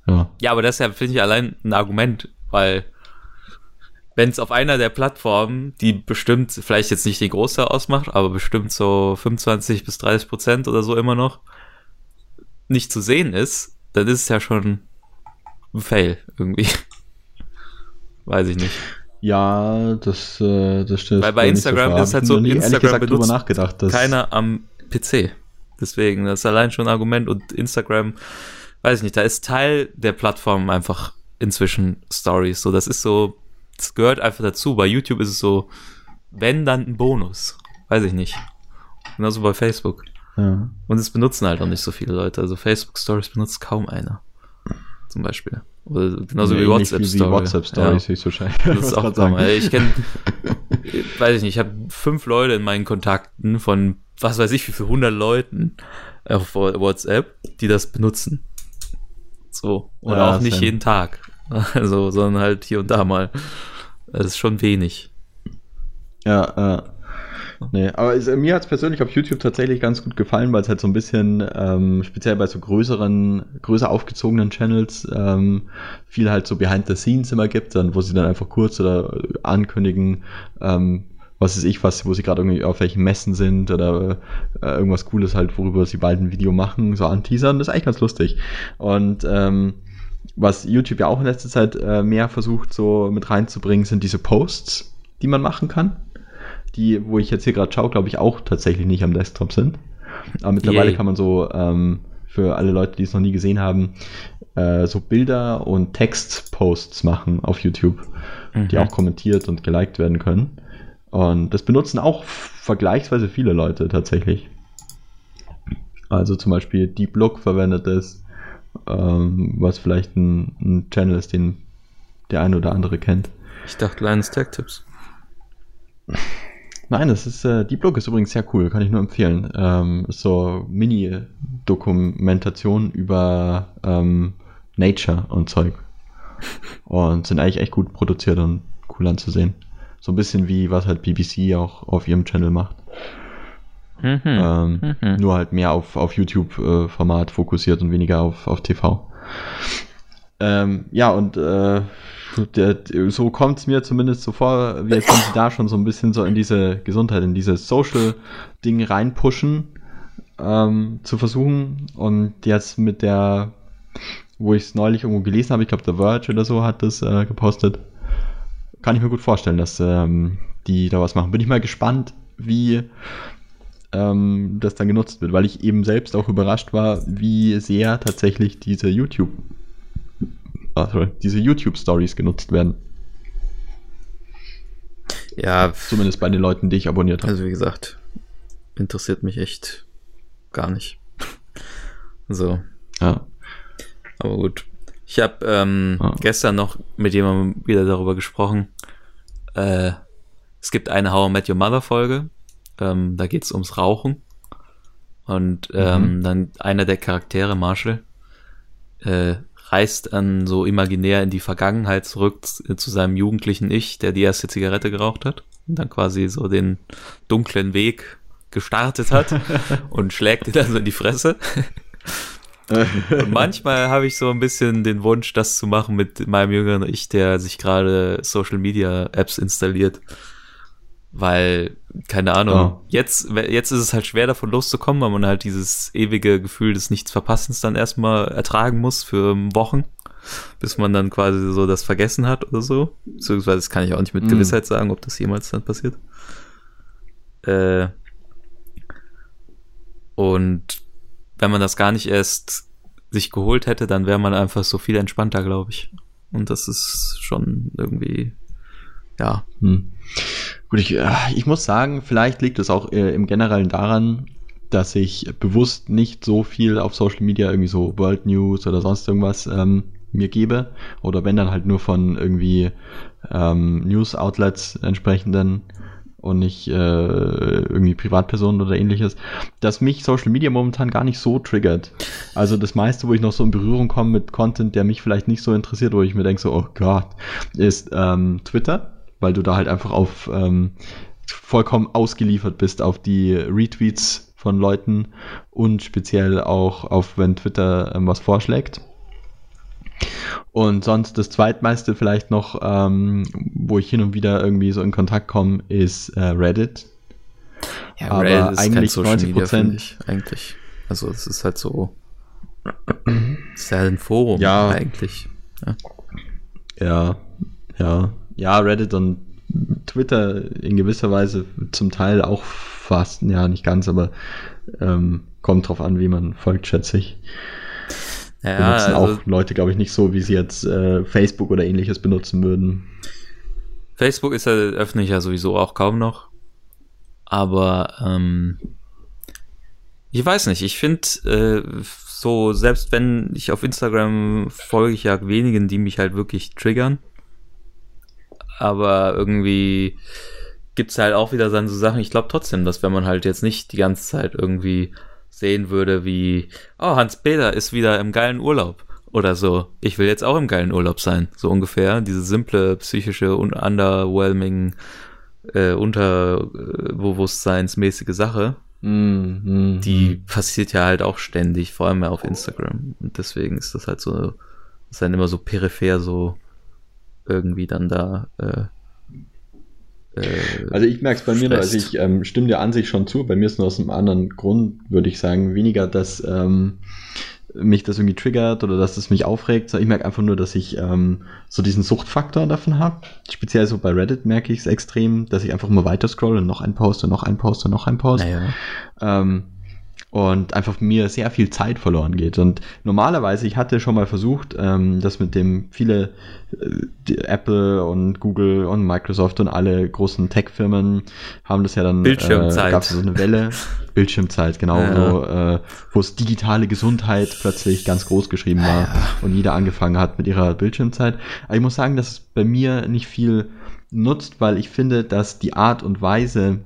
ja. Ja, aber das ist ja, finde ich, allein ein Argument, weil wenn es auf einer der Plattformen, die bestimmt vielleicht jetzt nicht den Großteil ausmacht, aber bestimmt so 25 bis 30 Prozent oder so immer noch nicht zu sehen ist, dann ist es ja schon ein Fail irgendwie. Weiß ich nicht. Ja, das, äh, das stimmt. Weil bei so Instagram schwer. ist halt so, nie, Instagram benutzt nachgedacht, dass, Keiner am PC. Deswegen, das ist allein schon ein Argument und Instagram, weiß ich nicht, da ist Teil der Plattform einfach inzwischen Stories. So, das ist so, das gehört einfach dazu. Bei YouTube ist es so, wenn dann ein Bonus. Weiß ich nicht. Genauso bei Facebook. Ja. Und es benutzen halt auch nicht so viele Leute. Also Facebook Stories benutzt kaum einer. Zum Beispiel. Oder genauso Nee, wie WhatsApp wie Story. WhatsApp Stories Ja. höchstwahrscheinlich. [laughs] Das ist auch sagen. Ich kenne, [laughs] weiß ich nicht, ich habe fünf Leute in meinen Kontakten von was weiß ich wie viel hundert Leuten auf WhatsApp, die das benutzen. So. Oder Ja, auch nicht same. jeden Tag. [laughs] Also, sondern halt hier und da mal. Das ist schon wenig. Ja, ja. [laughs] Nee, aber es, mir hat es persönlich auf YouTube tatsächlich ganz gut gefallen, weil es halt so ein bisschen, ähm, speziell bei so größeren, größer aufgezogenen Channels, ähm, viel halt so behind the scenes immer gibt, dann, wo sie dann einfach kurz oder ankündigen, ähm, was ist ich, was, wo sie gerade irgendwie auf welchen Messen sind oder äh, irgendwas Cooles halt, worüber sie bald ein Video machen, so anteasern. Das ist eigentlich ganz lustig. Und ähm, was YouTube ja auch in letzter Zeit äh, mehr versucht, so mit reinzubringen, sind diese Posts, die man machen kann. Die, wo ich jetzt hier gerade schaue, glaube ich, auch tatsächlich nicht am Desktop sind. Aber mittlerweile Yay. kann man so, ähm, für alle Leute, die es noch nie gesehen haben, äh, so Bilder und Textposts machen auf YouTube, die Mhm. auch kommentiert und geliked werden können. Und das benutzen auch vergleichsweise viele Leute tatsächlich. Also zum Beispiel Deep Look verwendet es, ähm, was vielleicht ein, ein Channel ist, den der eine oder andere kennt. Ich dachte, Linus Tech Tips. Nein, das ist, äh, Deep Look ist übrigens sehr cool, kann ich nur empfehlen. Ähm, ist so Mini-Dokumentation über ähm, Nature und Zeug. Und sind eigentlich echt gut produziert und cool anzusehen. So ein bisschen wie was halt BBC auch auf ihrem Channel macht. Mhm. Ähm, Mhm. Nur halt mehr auf, auf YouTube-Format fokussiert und weniger auf, auf TV. Ähm, ja, und äh, so kommt es mir zumindest so vor, wie als wenn sie da schon so ein bisschen so in diese Gesundheit, in dieses Social-Ding reinpushen, ähm, zu versuchen. Und jetzt mit der, wo ich es neulich irgendwo gelesen habe, ich glaube, The Verge oder so hat das äh, gepostet, kann ich mir gut vorstellen, dass ähm, die da was machen. Bin ich mal gespannt, wie ähm, das dann genutzt wird, weil ich eben selbst auch überrascht war, wie sehr tatsächlich diese YouTube, diese YouTube-Stories genutzt werden. Ja, Zumindest bei den Leuten, die ich abonniert habe. also wie gesagt, interessiert mich echt gar nicht. [laughs] So, Ja. aber gut. Ich habe ähm, Ah. gestern noch mit jemandem wieder darüber gesprochen. Äh, es gibt eine How I Met Your Mother Folge. Ähm, da geht es ums Rauchen. Und ähm, dann einer der Charaktere, Marshall, äh, reist dann so imaginär in die Vergangenheit zurück zu, zu seinem jugendlichen Ich, der die erste Zigarette geraucht hat. Und dann quasi so den dunklen gestartet hat [laughs] und schlägt ihn dann so in die Fresse. [laughs] Und manchmal habe ich so ein bisschen den Wunsch, das zu machen mit meinem jüngeren Ich, der sich gerade Social Media Apps installiert. Weil, keine Ahnung, Ja. jetzt, jetzt ist es halt schwer davon loszukommen, weil man halt dieses ewige Gefühl des Nichts-Verpassens dann erstmal ertragen muss für Wochen, bis man dann quasi so das vergessen hat oder so. Beziehungsweise das kann ich auch nicht mit Mhm. Gewissheit sagen, ob das jemals dann passiert. Äh, und wenn man das gar nicht erst sich geholt hätte, dann wäre man einfach so viel entspannter, glaube ich. Und das ist schon irgendwie, ja. Hm. Gut, ich, äh, ich muss sagen, vielleicht liegt es auch äh, im Generellen daran, dass ich bewusst nicht so viel auf Social Media irgendwie so World News oder sonst irgendwas ähm, mir gebe. Oder wenn dann halt nur von irgendwie ähm, News-Outlets entsprechenden und nicht äh, irgendwie Privatpersonen oder ähnliches, dass mich Social Media momentan gar nicht so triggert. Also das meiste, wo ich noch so in Berührung komme mit Content, der mich vielleicht nicht so interessiert, wo ich mir denke so, oh Gott, ist ähm, Twitter, weil du da halt einfach auf ähm, vollkommen ausgeliefert bist auf die Retweets von Leuten und speziell auch auf, wenn Twitter ähm, was vorschlägt. Und sonst das zweitmeiste vielleicht noch, ähm, wo ich hin und wieder irgendwie so in Kontakt komme, ist äh, Reddit. Ja, Aber Reddit ist kein eigentlich Social 90%. Media, finde ich, eigentlich. Also es ist halt so, [clears throat] es ist ja ein Forum Ja. eigentlich. Ja, ja, ja, Reddit und Twitter in gewisser Weise zum Teil auch fast, ja, nicht ganz, aber Ähm, kommt drauf an, wie man folgt, schätze ich. Ja, benutzen also, auch Leute, glaube ich, nicht so, wie sie jetzt äh, Facebook oder ähnliches benutzen würden. Facebook ist ja öffne ich ja sowieso auch kaum noch. Aber ähm, ich weiß nicht, ich finde äh, so, selbst wenn ich auf Instagram folge ich ja wenigen, die mich halt wirklich triggern. Aber irgendwie gibt es halt auch wieder dann so Sachen, ich glaube trotzdem, dass wenn man halt jetzt nicht die ganze Zeit irgendwie sehen würde, wie, oh, Hans-Peter ist wieder im geilen Urlaub oder so. Ich will jetzt auch im geilen Urlaub sein, so ungefähr. Diese simple psychische und underwhelming äh, unterbewusstseinsmäßige Sache. Mm, die mm. passiert ja halt auch ständig, vor allem auf Instagram. Und deswegen ist das halt so, ist dann immer so peripher so irgendwie dann da äh, äh, also ich merke es bei mir, also ich ähm, stimme dir an sich schon zu. Bei mir ist nur aus einem anderen Grund, würde ich sagen, weniger, dass ähm, mich das irgendwie triggert oder dass das mich aufregt. Ich merke einfach nur, dass ich ähm, so diesen Suchtfaktor davon habe. Speziell so bei Reddit merke ich es extrem, dass ich einfach mal weiter scrolle, noch ein Post und noch ein Post und noch ein Post. Naja. Und einfach mir sehr viel Zeit verloren geht. Und normalerweise, ich hatte schon mal versucht, ähm, das mit dem viele äh, Apple und Google und Microsoft und alle großen Tech-Firmen haben das ja dann Bildschirmzeit. Äh, gab es so eine Welle. [laughs] Bildschirmzeit, genau, ja. wo, äh, wo es digitale Gesundheit plötzlich ganz groß geschrieben war ja. und jeder angefangen hat mit ihrer Bildschirmzeit. Aber ich muss sagen, dass es bei mir nicht viel nutzt, weil ich finde, dass die Art und Weise,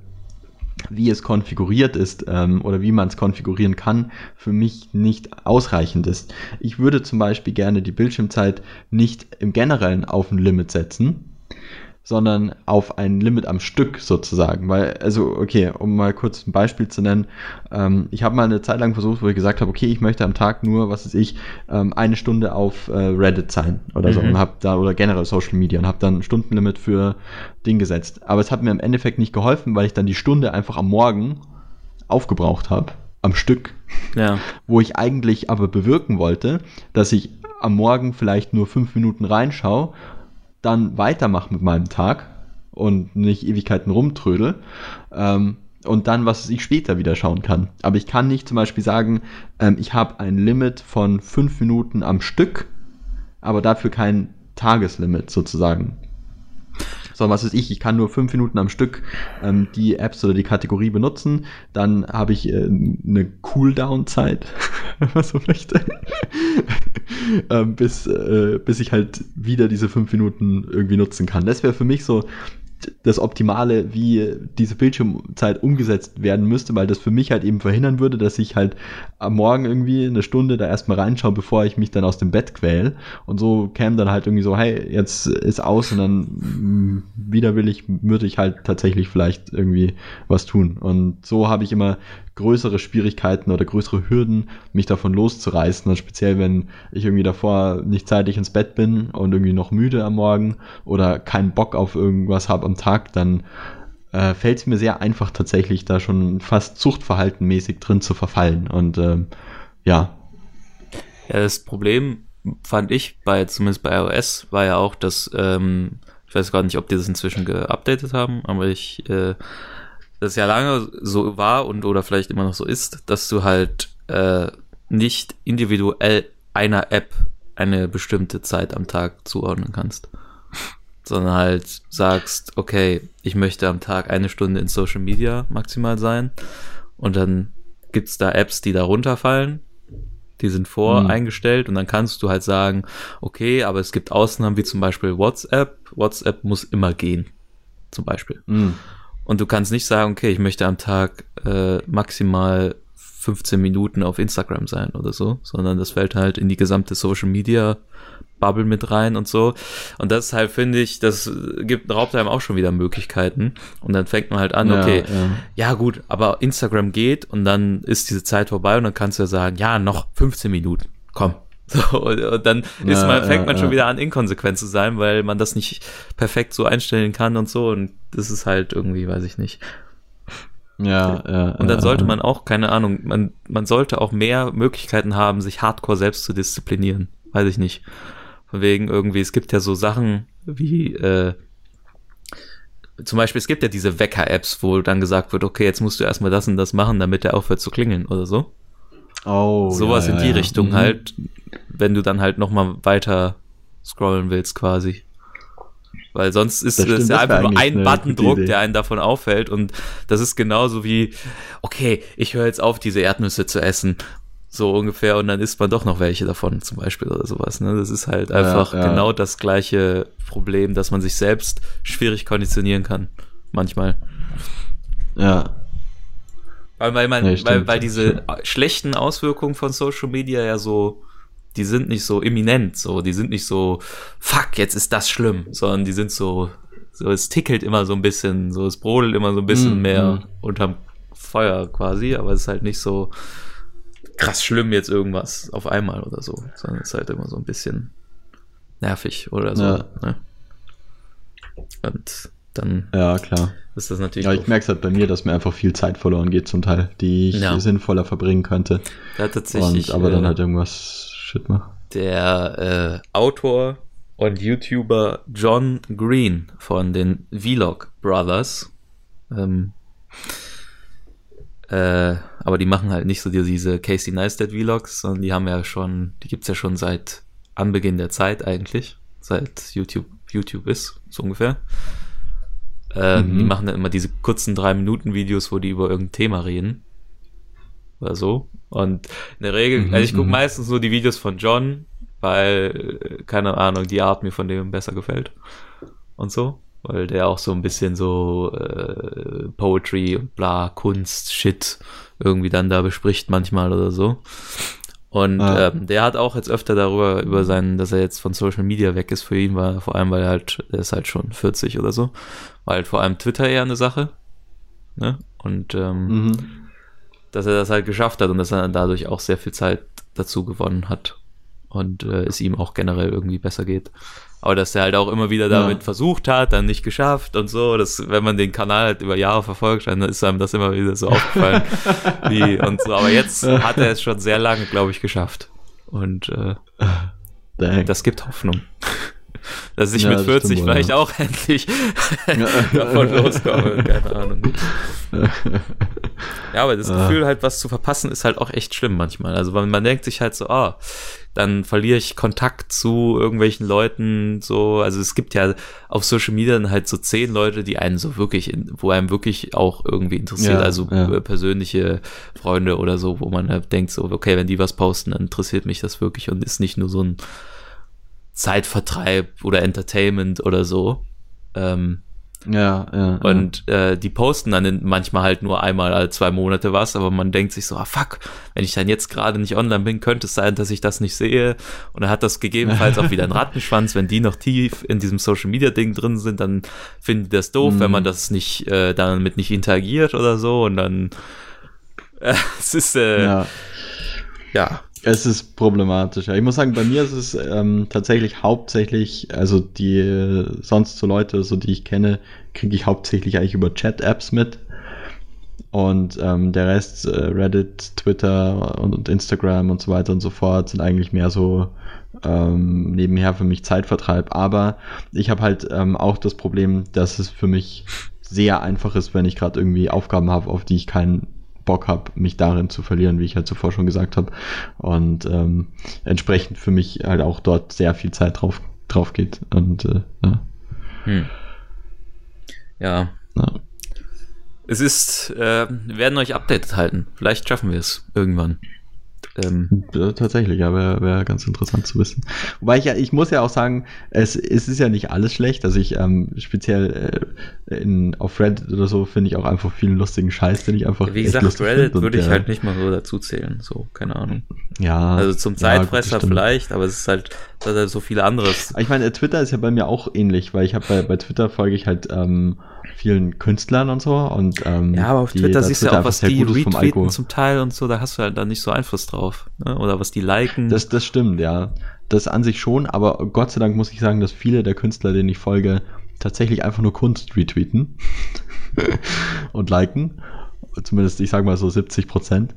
wie es konfiguriert ist ähm, oder wie man es konfigurieren kann, für mich nicht ausreichend ist. Ich würde zum Beispiel gerne die Bildschirmzeit nicht im Generellen auf ein Limit setzen, sondern auf ein Limit am Stück sozusagen. Weil, also, okay, um mal kurz ein Beispiel zu nennen, ähm, ich habe mal eine Zeit lang versucht, wo ich gesagt habe, okay, ich möchte am Tag nur, was weiß ich, ähm, eine Stunde auf äh, Reddit sein oder mhm. so und habe da, oder generell Social Media und habe dann ein Stundenlimit für Ding gesetzt. Aber es hat mir im Endeffekt nicht geholfen, weil ich dann die Stunde einfach am Morgen aufgebraucht habe, am Stück. Ja. Wo ich eigentlich aber bewirken wollte, dass ich am Morgen vielleicht nur fünf Minuten reinschaue dann weitermache mit meinem Tag und nicht Ewigkeiten rumtrödel ähm, und dann, was ich später wieder schauen kann. Aber ich kann nicht zum Beispiel sagen, ähm, ich habe ein Limit von fünf Minuten am Stück, aber dafür kein Tageslimit sozusagen sondern was weiß ich, ich kann nur fünf Minuten am Stück ähm, die Apps oder die Kategorie benutzen, dann habe ich äh, eine Cooldown-Zeit, [laughs] wenn man so möchte, [laughs] ähm, bis, äh, bis ich halt wieder diese fünf Minuten irgendwie nutzen kann. Das wäre für mich so das Optimale, wie diese Bildschirmzeit umgesetzt werden müsste, weil das für mich halt eben verhindern würde, dass ich halt am Morgen irgendwie eine Stunde da erstmal reinschaue, bevor ich mich dann aus dem Bett quäl. Und so käme dann halt irgendwie so, hey, jetzt ist aus und dann mm, wieder will ich, würde ich halt tatsächlich vielleicht irgendwie was tun. Und so habe ich immer größere Schwierigkeiten oder größere Hürden, mich davon loszureißen. Und speziell, wenn ich irgendwie davor nicht zeitig ins Bett bin und irgendwie noch müde am Morgen oder keinen Bock auf irgendwas habe am Tag, dann äh, fällt es mir sehr einfach tatsächlich, da schon fast zuchtverhaltenmäßig drin zu verfallen. Und ähm, ja. Ja, das Problem fand ich bei, zumindest bei iOS, war ja auch, dass, ähm, ich weiß gar nicht, ob die das inzwischen geupdatet haben, aber ich äh, das ja lange so war und oder vielleicht immer noch so ist, dass du halt äh, nicht individuell einer App eine bestimmte Zeit am Tag zuordnen kannst, sondern halt sagst, okay, ich möchte am Tag eine Stunde in Social Media maximal sein und dann gibt's da Apps, die da runterfallen, die sind voreingestellt mhm. und dann kannst du halt sagen, okay, aber es gibt Ausnahmen wie zum Beispiel WhatsApp. WhatsApp muss immer gehen, zum Beispiel. Mhm. Und du kannst nicht sagen, okay, ich möchte am Tag äh, maximal 15 Minuten auf Instagram sein oder so, sondern das fällt halt in die gesamte Social Media Bubble mit rein und so. Und das halt, finde ich, das gibt, raubt einem auch schon wieder Möglichkeiten. Und dann fängt man halt an, ja, okay, ja. ja. gut, aber Instagram geht und dann ist diese Zeit vorbei und dann kannst du ja sagen, ja, noch 15 Minuten, komm, so, und dann ist man, fängt man schon wieder an, inkonsequent zu sein, weil man das nicht perfekt so einstellen kann und so. Und das ist halt irgendwie, weiß ich nicht. Ja, ja. Und dann sollte man auch, keine Ahnung, man, man sollte auch mehr Möglichkeiten haben, sich hardcore selbst zu disziplinieren. Weiß ich nicht. Von wegen irgendwie, es gibt ja so Sachen wie, äh, zum Beispiel, es gibt ja diese Wecker-Apps, wo dann gesagt wird, okay, jetzt musst du erstmal das und das machen, damit der aufhört zu klingeln oder so. Oh, Sowas ja, in ja, die ja. Richtung Mhm. halt, wenn du dann halt nochmal weiter scrollen willst quasi. Weil sonst ist Das ja das wär einfach nur ein Buttondruck, der einen davon auffällt. Und das ist genauso wie, okay, ich höre jetzt auf, diese Erdnüsse zu essen. So ungefähr. Und dann isst man doch noch welche davon zum Beispiel oder sowas. Ne? Das ist halt einfach ja. genau das gleiche Problem, dass man sich selbst schwierig konditionieren kann. Manchmal. Ja, Weil, weil, man, Ja, weil, stimmt, weil diese stimmt. schlechten Auswirkungen von Social Media ja so, die sind nicht so imminent, so, die sind nicht so, fuck, jetzt ist das schlimm, sondern die sind so, so, es tickelt immer so ein bisschen, so, es brodelt immer so ein bisschen Mm, mehr mm. unterm Feuer quasi, aber es ist halt nicht so krass schlimm jetzt irgendwas auf einmal oder so, sondern es ist halt immer so ein bisschen nervig oder so. Ja. Ne? Und dann ja, klar. Ist das natürlich Ja, ich merke es halt bei mir, dass mir einfach viel Zeit verloren geht zum Teil, die ich Ja. sinnvoller verbringen könnte. Ja, tatsächlich. Und aber dann äh, halt irgendwas Shit mache. der äh, Autor und YouTuber John Green von den Vlog Brothers. Ähm, äh, aber die machen halt nicht so die- diese Casey Neistat Vlogs, sondern die haben ja schon, die gibt's ja schon seit Anbeginn der Zeit eigentlich, seit YouTube YouTube ist, so ungefähr. Äh, Mhm. Die machen dann immer diese kurzen 3-Minuten-Videos, wo die über irgendein Thema reden. Oder so. Und in der Regel, Mhm, also ich gucke mhm. meistens nur die Videos von John, weil, äh, keine Ahnung, die Art mir von dem besser gefällt. Und so. Weil der auch so ein bisschen so äh, Poetry und bla, Kunst, Shit irgendwie dann da bespricht manchmal oder so. Und Ah. ähm, der hat auch jetzt öfter darüber, über seinen, dass er jetzt von Social Media weg ist für ihn, war vor allem, weil er halt, er ist halt schon 40 oder so. War halt vor allem Twitter eher eine Sache. Ne? Und ähm, Mhm. dass er das halt geschafft hat und dass er dadurch auch sehr viel Zeit dazu gewonnen hat. Und äh, es ihm auch generell irgendwie besser geht. Aber dass er halt auch immer wieder damit Ja. versucht hat, dann nicht geschafft und so, dass wenn man den Kanal halt über Jahre verfolgt, dann ist einem das immer wieder so aufgefallen. [laughs] wie, und so. Aber jetzt hat er es schon sehr lange, glaube ich, geschafft. Und äh, Dang. das gibt Hoffnung. [laughs] Dass ich Ja, mit das 40 stimmt vielleicht ja. auch endlich [laughs] [laughs] davon loskomme. Keine Ahnung. Ja, aber das Ah. Gefühl, halt was zu verpassen, ist halt auch echt schlimm manchmal. Also man, man denkt sich halt so, ah, dann verliere ich Kontakt zu irgendwelchen Leuten, so, also es gibt ja auf Social Media dann halt so zehn Leute, die einen so wirklich, in, wo einem wirklich auch irgendwie interessiert, Ja, also ja. äh, persönliche Freunde oder so, wo man halt denkt so, okay, wenn die was posten, dann interessiert mich das wirklich und ist nicht nur so ein Zeitvertreib oder Entertainment oder so. Ähm, ja, ja. und äh, die posten dann manchmal halt nur einmal alle zwei Monate was, aber man denkt sich so, ah fuck, wenn ich dann jetzt gerade nicht online bin, könnte es sein, dass ich das nicht sehe. Und dann hat das gegebenenfalls auch wieder einen [laughs] Rattenschwanz, wenn die noch tief in diesem Social Media Ding drin sind, dann finden die das doof, Mhm. wenn man das nicht äh, damit nicht interagiert oder so. Und dann [laughs] äh, es ist äh, ja. ja. Es ist problematisch. Ich muss sagen, bei mir ist es ähm, tatsächlich hauptsächlich, also die sonst so Leute, so die ich kenne, kriege ich hauptsächlich eigentlich über Chat-Apps mit. Und ähm, der Rest, äh, Reddit, Twitter und, und Instagram und so weiter und so fort, sind eigentlich mehr so ähm, nebenher für mich Zeitvertreib. Aber ich habe halt ähm, auch das Problem, dass es für mich sehr einfach ist, wenn ich gerade irgendwie Aufgaben habe, auf die ich keinen Bock habe, mich darin zu verlieren, wie ich halt zuvor schon gesagt habe. Und ähm, entsprechend für mich halt auch dort sehr viel Zeit drauf, drauf geht. Und äh, ja. Hm. Ja. ja. Es ist, äh, wir werden euch updated halten. Vielleicht schaffen wir es irgendwann. Ähm, Ja, tatsächlich, ja, wäre wär ganz interessant zu wissen. Wobei ich ja, ich muss ja auch sagen, es, es ist ja nicht alles schlecht. Also ich ähm, speziell äh, in, auf Reddit oder so finde ich auch einfach vielen lustigen Scheiß, den ich einfach. wie gesagt, Reddit würde ich der- halt nicht mal so dazu zählen. So, keine Ahnung. Ja. Also zum ja, gut, Zeitfresser stimmt. vielleicht, aber es ist halt, das hat halt so viele anderes. Ich meine, äh, Twitter ist ja bei mir auch ähnlich, weil ich habe bei, bei Twitter folge ich halt ähm, vielen Künstlern und so und ähm, Ja, aber auf die- Twitter siehst du ja auch, was die retweeten zum Teil und so, da hast du halt dann nicht so Einfluss drauf. Ne? Oder was die liken. Das, das stimmt, ja. Das an sich schon, aber Gott sei Dank muss ich sagen, dass viele der Künstler, denen ich folge, tatsächlich einfach nur Kunst retweeten [laughs] und liken. Zumindest, ich sag mal so 70 Prozent.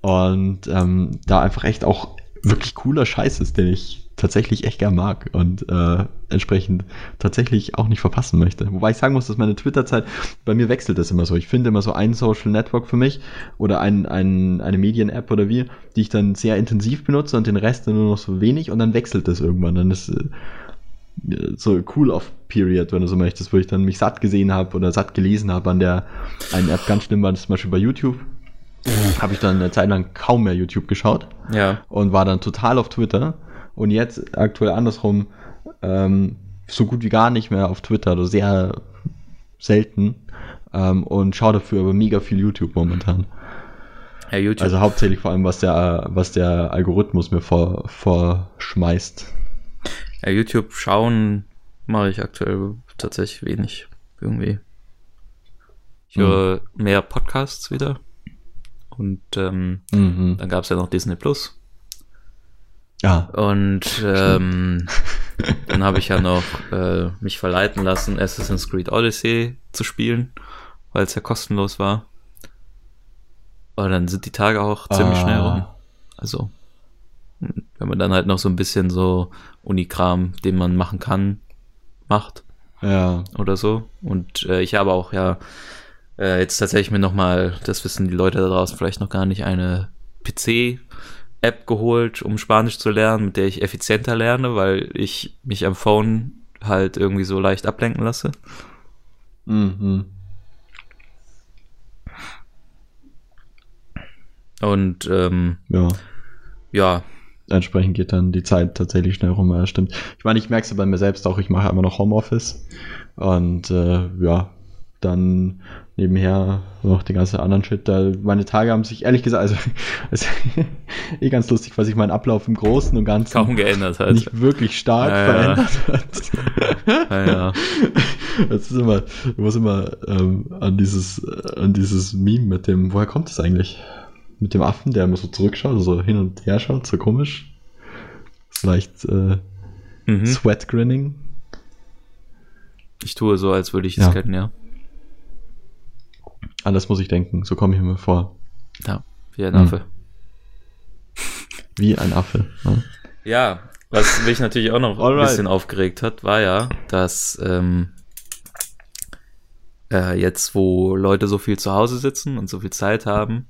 Und ähm, da einfach echt auch wirklich cooler Scheiß ist, den ich tatsächlich echt gern mag und äh, entsprechend tatsächlich auch nicht verpassen möchte. Wobei ich sagen muss, dass meine Twitter-Zeit, bei mir wechselt das immer so. Ich finde immer so ein Social Network für mich oder ein, ein, eine Medien-App oder wie, die ich dann sehr intensiv benutze und den Rest dann nur noch so wenig und dann wechselt das irgendwann. Dann ist äh, so Cool-Off-Period, wenn du so möchtest, wo ich dann mich satt gesehen habe oder satt gelesen habe an der einen App. Ganz schlimm war das zum Beispiel bei YouTube. [laughs] habe ich dann eine Zeit lang kaum mehr YouTube geschaut Ja. und war dann total auf Twitter. Und jetzt aktuell andersrum, ähm, so gut wie gar nicht mehr auf Twitter, also sehr selten. Ähm, und schaue dafür aber mega viel YouTube momentan. Ja, YouTube. Also hauptsächlich vor allem, was der, was der Algorithmus mir vor, vorschmeißt. ja, YouTube schauen mache ich aktuell tatsächlich wenig. Irgendwie. Ich höre mehr Podcasts wieder. Und ähm, Mhm. dann gab es ja noch Disney Plus. Ja. Und ähm, [laughs] dann habe ich ja noch äh, mich verleiten lassen, Assassin's Creed Odyssey zu spielen, weil es ja kostenlos war. Aber dann sind die Tage auch ziemlich Ah. schnell rum. Also, wenn man dann halt noch so ein bisschen so Unikram, den man machen kann, macht Ja. oder so. Und äh, ich habe auch ja äh, jetzt tatsächlich mir nochmal, das wissen die Leute da draußen vielleicht noch gar nicht, eine PC-App geholt, um Spanisch zu lernen, mit der ich effizienter lerne, weil ich mich am Phone halt irgendwie so leicht ablenken lasse. Mhm. Und ähm, Ja. ja, Entsprechend geht dann die Zeit tatsächlich schnell rum, ja, stimmt. Ich meine, ich merke es bei mir selbst auch, ich mache immer noch Homeoffice. Und äh, ja, dann nebenher noch den ganzen anderen Shit. Da, meine Tage haben sich ehrlich gesagt, also [laughs] ist eh ganz lustig, was sich mein Ablauf im Großen und Ganzen kaum geändert hat. nicht wirklich stark Ja, ja. verändert hat. [laughs] Ja, ja. Das ist immer, ich muss immer ähm, an dieses, an dieses Meme mit dem, woher kommt das eigentlich? Mit dem Affen, der immer so zurückschaut, so hin und her schaut, so komisch. So leicht äh, Mhm. Sweat Grinning. Ich tue so, als würde ich es Ja. kennen, ja. An das muss ich denken, so komme ich mir vor. Ja, wie ein Hm. Affe. Wie ein Affe. Ne? Ja, was mich natürlich auch noch ein bisschen aufgeregt hat, war ja, dass ähm, äh, jetzt, wo Leute so viel zu Hause sitzen und so viel Zeit haben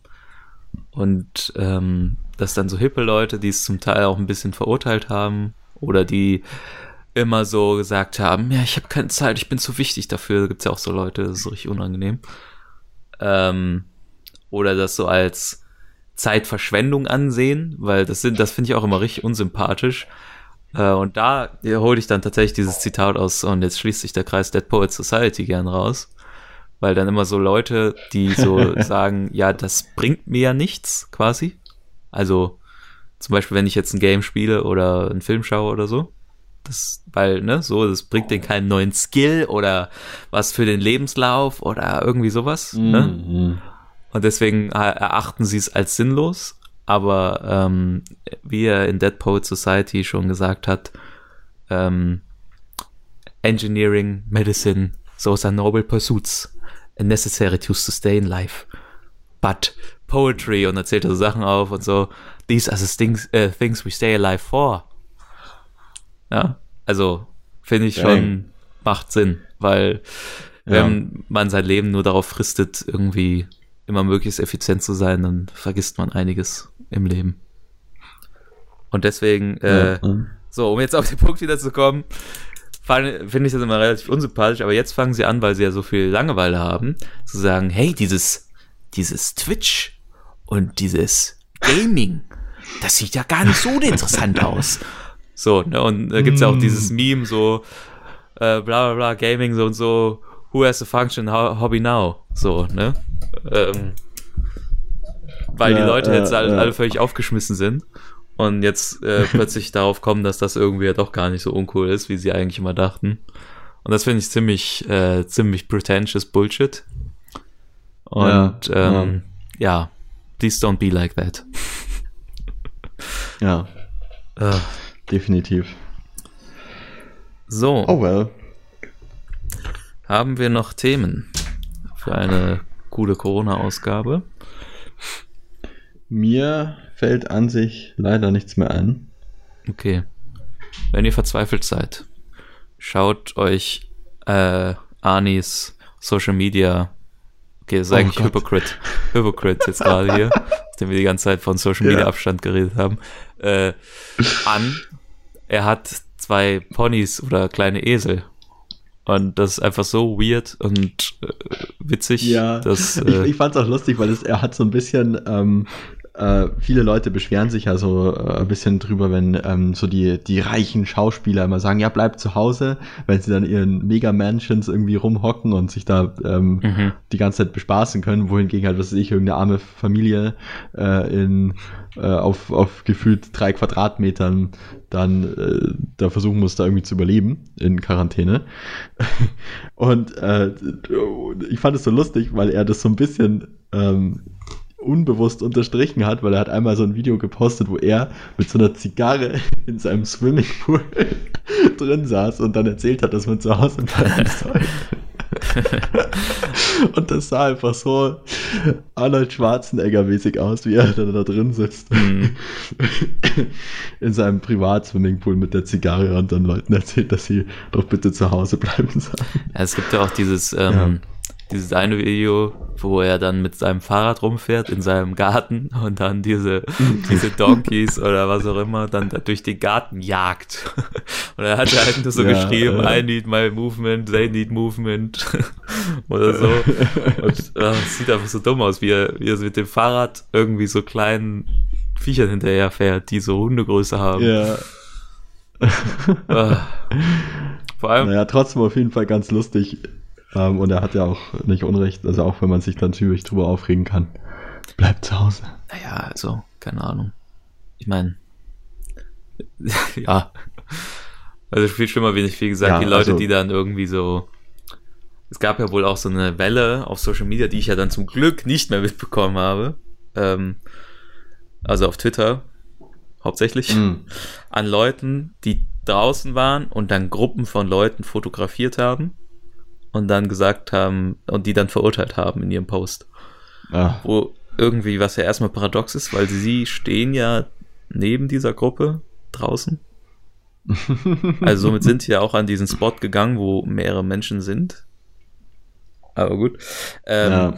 und ähm, dass dann so hippe Leute, die es zum Teil auch ein bisschen verurteilt haben oder die immer so gesagt haben, ja, ich habe keine Zeit, ich bin zu wichtig dafür, da gibt's ja auch so Leute, das ist so richtig unangenehm. Ähm, oder das so als Zeitverschwendung ansehen, weil das sind, das finde ich auch immer richtig unsympathisch. Äh, und da hole ich dann tatsächlich dieses Zitat aus, und jetzt schließt sich der Kreis Dead Poets Society gern raus. Weil dann immer so Leute, die so [laughs] sagen, ja, das bringt mir ja nichts, quasi. Also, zum Beispiel, wenn ich jetzt ein Game spiele oder einen Film schaue oder so. Das, weil, ne, so, das bringt denen keinen neuen Skill oder was für den Lebenslauf oder irgendwie sowas. Ne? Mhm. Und deswegen äh, erachten sie es als sinnlos. Aber ähm, wie er in Dead Poet Society schon gesagt hat, ähm, Engineering, Medicine, those are noble pursuits and necessary to sustain life. But poetry und erzählt er so Sachen auf und so, these are the things, äh, things we stay alive for. Ja, also finde ich schon, macht Sinn, weil wenn man sein Leben nur darauf fristet, irgendwie immer möglichst effizient zu sein, dann vergisst man einiges im Leben. Und deswegen, äh, Ja, ja. so, um jetzt auf den Punkt wieder zu kommen, finde ich das immer relativ unsympathisch, aber jetzt fangen sie an, weil sie ja so viel Langeweile haben, zu sagen, hey, dieses, dieses Twitch und dieses Gaming, das sieht ja gar nicht so interessant [laughs] aus. So, ne, und da gibt's ja auch dieses Meme, so, äh, bla bla bla, Gaming so und so, who has a function ho hobby now? So, ne? Ähm, weil die Ja, Leute ja, jetzt alle, ja. alle völlig aufgeschmissen sind und jetzt äh, [laughs] plötzlich darauf kommen, dass das irgendwie ja doch gar nicht so uncool ist, wie sie eigentlich immer dachten. Und das finde ich ziemlich, äh, ziemlich pretentious Bullshit. Und Ja, ähm, ja, please don't be like that. ja, Äh, definitiv. so, Oh well. haben wir noch Themen für eine coole Corona-Ausgabe? Mir fällt an sich leider nichts mehr ein. Okay. Wenn ihr verzweifelt seid, schaut euch äh, Anis Social Media. Okay, das ist Oh eigentlich Gott. Hypocrite. Hypocrite jetzt gerade hier, [laughs] nachdem wir die ganze Zeit von Social Media Ja. Abstand geredet haben. Äh, an. Er hat zwei Ponys oder kleine Esel. Und das ist einfach so weird und äh, witzig, Ja, dass ich, äh, ich fand es auch lustig, weil es, er hat so ein bisschen, ähm, äh, viele Leute beschweren sich ja so äh, ein bisschen drüber, wenn ähm, so die, die reichen Schauspieler immer sagen, ja, bleib zu Hause, wenn sie dann in ihren Mega-Mansions irgendwie rumhocken und sich da ähm, mhm. die ganze Zeit bespaßen können, wohingegen halt, was weiß ich, irgendeine arme Familie äh, in, äh, auf, auf gefühlt drei Quadratmetern dann äh, da versuchen muss, da irgendwie zu überleben in Quarantäne. [laughs] Und äh, ich fand es so lustig, weil er das so ein bisschen ähm, unbewusst unterstrichen hat, weil er hat einmal so ein Video gepostet, wo er mit so einer Zigarre [laughs] in seinem Swimmingpool [laughs] drin saß und dann erzählt hat, dass man zu Hause bleiben [laughs] soll. und das sah einfach so Arnold Schwarzenegger-mäßig aus, wie er dann da drin sitzt. Mhm. In seinem Privat-Swimmingpool mit der Zigarre und dann Leuten erzählt, dass sie doch bitte zu Hause bleiben sollen. Ja, es gibt ja auch dieses, ähm, Ja. Dieses eine Video, wo er dann mit seinem Fahrrad rumfährt in seinem Garten und dann diese, [laughs] diese Donkeys oder was auch immer dann da durch den Garten jagt. [laughs] Und er hat halt nur so Ja, geschrieben, äh. I need my movement, they need movement [laughs] oder so. Und äh, es sieht einfach so dumm aus, wie er, wie er mit dem Fahrrad irgendwie so kleinen Viechern hinterher fährt, die so Hundegröße haben. Ja. Ah. Vor allem, Naja, trotzdem auf jeden Fall ganz lustig. Ähm, und er hat ja auch nicht Unrecht, also auch wenn man sich dann ziemlich drüber aufregen kann. Bleibt zu Hause. Naja, also, keine Ahnung. Ich meine, [laughs] ja. Also viel schlimmer, wie nicht viel gesagt, Ja, die Leute, also- die dann irgendwie so. Es gab ja wohl auch so eine Welle auf Social Media, die ich ja dann zum Glück nicht mehr mitbekommen habe. Ähm, also auf Twitter hauptsächlich. Mhm. An Leuten, die draußen waren und dann Gruppen von Leuten fotografiert haben und dann gesagt haben und die dann verurteilt haben in ihrem Post Ah, wo irgendwie, was ja erstmal paradox ist, weil sie stehen ja neben dieser Gruppe draußen. [laughs] Also somit sind sie ja auch an diesen Spot gegangen, wo mehrere Menschen sind. Aber gut. Ähm, ja.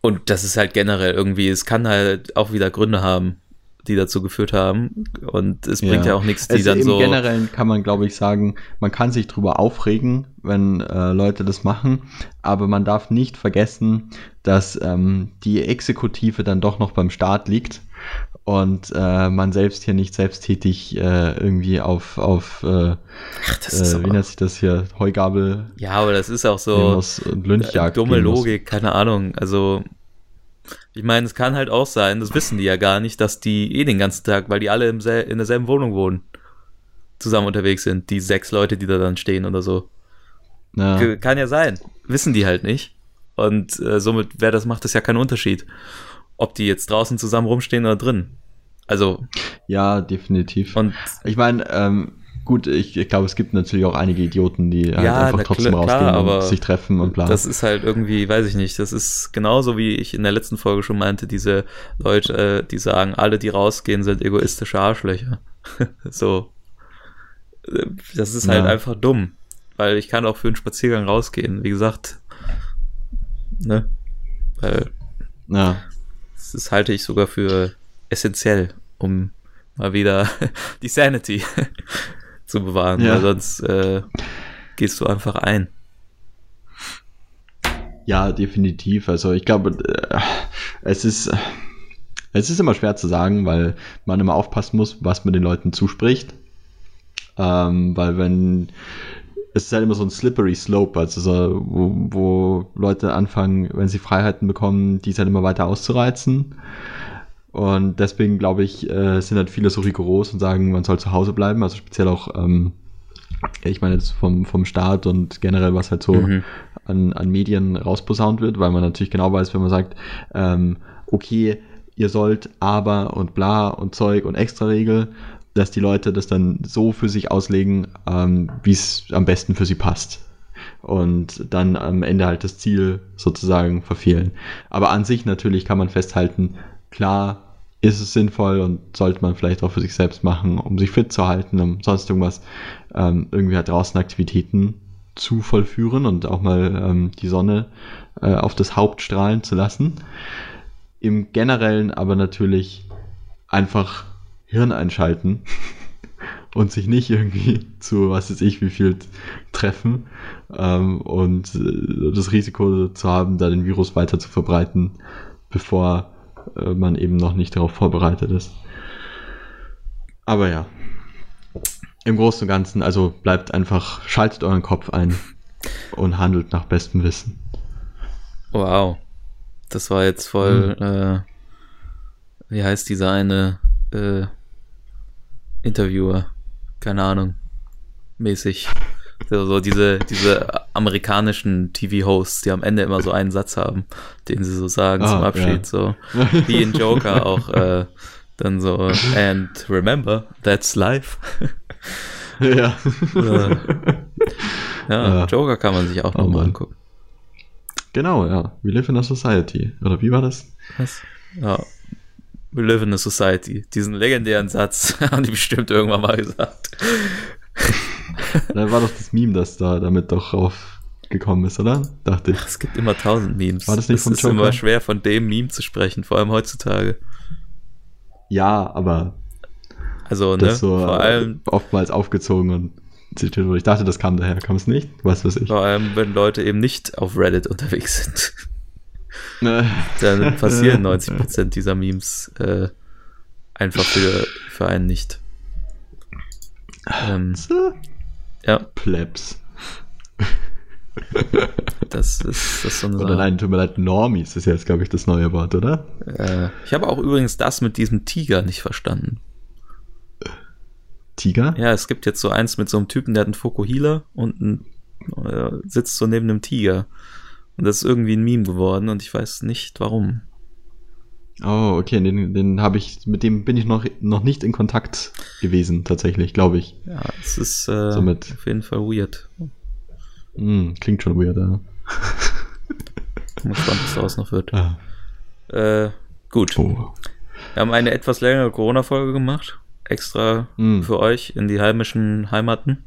Und das ist halt generell irgendwie, es kann halt auch wieder Gründe haben, die dazu geführt haben. Und es bringt ja, auch nichts, die also dann im so. Generellen kann man, glaube ich, sagen, man kann sich drüber aufregen, wenn äh, Leute das machen, aber man darf nicht vergessen, dass ähm, die Exekutive dann doch noch beim Staat liegt und äh, man selbst hier nicht selbsttätig äh, irgendwie auf, auf äh, Ach, das ist äh, wie nennt sich das hier, Heugabel ja, aber das ist auch so. muss und Lynchjagd dumme. Logik, keine Ahnung. Also, ich meine, es kann halt auch sein, das wissen die ja gar nicht, dass die eh den ganzen Tag, weil die alle im sel in derselben Wohnung wohnen, zusammen unterwegs sind. Die sechs Leute, die da dann stehen oder so. Ja. Kann ja sein. Wissen die halt nicht. Und äh, somit, wer das macht, ist ja kein Unterschied. Ob die jetzt draußen zusammen rumstehen oder drin. Also, ja, definitiv. und Ich meine, ähm, gut, ich, ich glaube, es gibt natürlich auch einige Idioten, die halt Ja, einfach trotzdem klar, rausgehen aber und sich treffen und bla. Das ist halt irgendwie, weiß ich nicht, das ist genauso wie ich in der letzten Folge schon meinte, diese Leute, äh, die sagen, alle, die rausgehen, sind egoistische Arschlöcher. [laughs] so. Das ist halt Ja. einfach dumm. Weil ich kann auch für einen Spaziergang rausgehen. Wie gesagt, ne? Weil ja. das halte ich sogar für essentiell, um mal wieder [laughs] die Sanity zu bewahren. Ja. Weil sonst äh, gehst du einfach ein. Ja, definitiv. Also ich glaube, äh, es ist, es ist immer schwer zu sagen, weil man immer aufpassen muss, was man den Leuten zuspricht. Ähm, weil wenn es ist halt immer so ein slippery slope, also so, wo, wo Leute anfangen, wenn sie Freiheiten bekommen, die halt immer weiter auszureizen. Und deswegen glaube ich, äh, sind halt viele so rigoros und sagen, man soll zu Hause bleiben, also speziell auch, ähm, ich meine jetzt vom, vom Staat und generell was halt so Mhm. an, an Medien rausposaunt wird, weil man natürlich genau weiß, wenn man sagt, ähm, okay, ihr sollt aber und bla und Zeug und Extra-Regel, dass die Leute das dann so für sich auslegen, ähm, wie es am besten für sie passt. Und dann am Ende halt das Ziel sozusagen verfehlen. Aber an sich natürlich kann man festhalten, klar ist es sinnvoll und sollte man vielleicht auch für sich selbst machen, um sich fit zu halten, um sonst irgendwas, ähm, irgendwie halt draußen Aktivitäten zu vollführen und auch mal ähm, die Sonne äh, auf das Haupt strahlen zu lassen. Im Generellen aber natürlich einfach Hirn einschalten [laughs] und sich nicht irgendwie zu, was weiß ich, wie viel treffen ähm, und äh, das Risiko zu haben, da den Virus weiter zu verbreiten, bevor man eben noch nicht darauf vorbereitet ist. Aber ja, im Großen und Ganzen, also bleibt einfach, schaltet euren Kopf ein und handelt nach bestem Wissen. Wow. Das war jetzt voll, hm. äh, wie heißt dieser eine äh, Interviewer? Keine Ahnung. Mäßig. So, so diese, diese amerikanischen TV-Hosts, die am Ende immer so einen Satz haben, den sie so sagen oh, zum Abschied, ja. so wie in Joker auch äh, dann so and remember, that's life. ja. [laughs] ja. ja, Joker kann man sich auch oh, nochmal angucken. Genau, ja. We live in a society. Oder wie war das? Was? Ja. We live in a society. Diesen legendären Satz [laughs] haben die bestimmt irgendwann mal gesagt. [laughs] da war doch das Meme, das da damit doch raufgekommen ist, oder? Dachte ich. Ach, es gibt immer tausend Memes. War das nicht es ist Joker? immer schwer, von dem Meme zu sprechen, vor allem heutzutage. Ja, aber. Also, ne? So vor allem. Oftmals aufgezogen und zitiert wurde. Ich dachte, das kam daher. Kam es nicht? Was weiß ich. Vor allem, wenn Leute eben nicht auf Reddit unterwegs sind. [laughs] Dann passieren [laughs] 90% dieser Memes äh, einfach für, für einen nicht. Ähm, ja. Plebs. Das ist, das ist so eine Oder nein, tut mir leid, Normies ist jetzt, glaube ich, das neue Wort, oder? Äh, ich habe auch übrigens das mit diesem Tiger nicht verstanden. Tiger? Ja, es gibt jetzt so eins mit so einem Typen, der hat einen Fokuhila und ein, äh, sitzt so neben einem Tiger. Und das ist irgendwie ein Meme geworden und ich weiß nicht warum. Oh, okay, den, den habe ich, mit dem bin ich noch, noch nicht in Kontakt gewesen, tatsächlich, glaube ich. Ja, es ist äh, Somit. auf jeden Fall weird. Mm, klingt schon weird, ja. Mal gespannt, was daraus noch wird. Ah. Äh, gut. Oh. Wir haben eine etwas längere Corona-Folge gemacht extra mm. für euch in die heimischen Heimaten.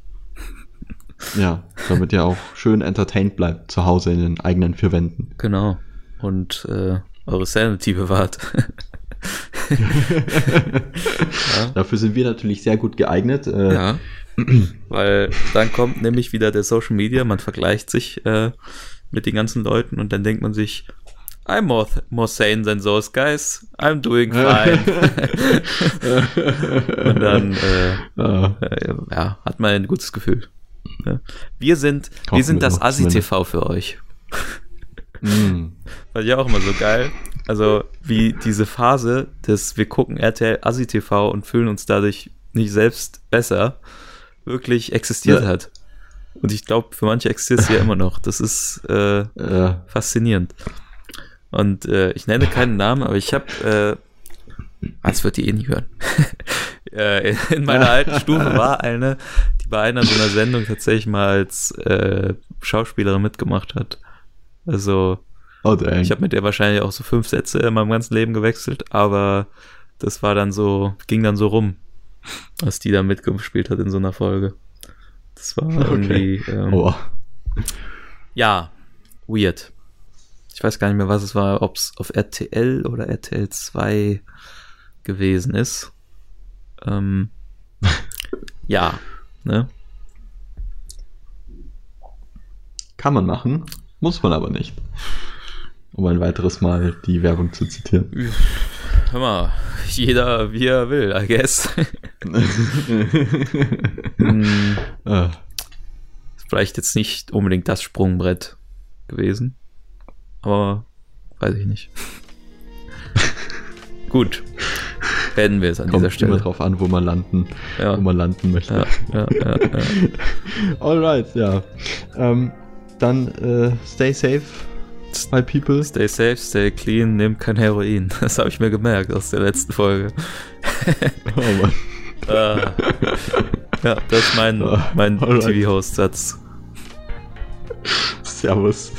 Ja, damit ihr auch schön entertained bleibt zu Hause in den eigenen vier Wänden. Genau. Und äh, eure Sanity bewahrt. [laughs] ja. Dafür sind wir natürlich sehr gut geeignet. Äh, ja. [clears throat] Weil dann kommt nämlich wieder der Social Media, man vergleicht sich äh, mit den ganzen Leuten und dann denkt man sich, I'm more, more sane than those guys. I'm doing fine. [laughs] und dann äh, ah. ja, hat man ein gutes Gefühl. Wir sind, wir sind das Asi-TV für euch. Mm. [laughs] Fand ich auch immer so geil. Also, wie diese Phase des wir gucken RTL Asi-TV und fühlen uns dadurch nicht selbst besser, wirklich existiert ja. hat. Und ich glaube, für manche existiert es ja [laughs] immer noch. Das ist äh, ja. faszinierend. Und äh, ich nenne keinen Namen, aber ich habe, äh, das wird die eh nicht hören. [laughs] äh, in meiner alten Stufe war eine, die bei einer so einer Sendung tatsächlich mal als äh, Schauspielerin mitgemacht hat. Also, oh, ich habe mit der wahrscheinlich auch so fünf Sätze in meinem ganzen Leben gewechselt, aber das war dann so, ging dann so rum, was die da mitgespielt hat in so einer Folge. Das war irgendwie, okay. ähm, oh. ja, weird ich weiß gar nicht mehr, was es war, ob es auf RTL oder RTL 2 gewesen ist. Ähm, [laughs] ja, ne? Kann man machen, muss man aber nicht. Um ein weiteres Mal die Werbung zu zitieren. Hör mal, jeder wie er will, I guess. hm, [laughs] ah. Vielleicht jetzt nicht unbedingt das Sprungbrett gewesen. Aber weiß ich nicht. [laughs] Gut. Werden wir es an Kommt dieser Stelle. Kommt drauf an, wo man landen, ja. wo man landen möchte. Ja, ja, ja, ja. [laughs] Alright, ja. Ähm, dann äh, stay safe, my people. Stay safe, stay clean, nehmt kein Heroin. [laughs] Das habe ich mir gemerkt aus der letzten Folge. [laughs] [laughs] oh Mann. äh, ja, das ist mein, mein TV-Host-Satz. Servus.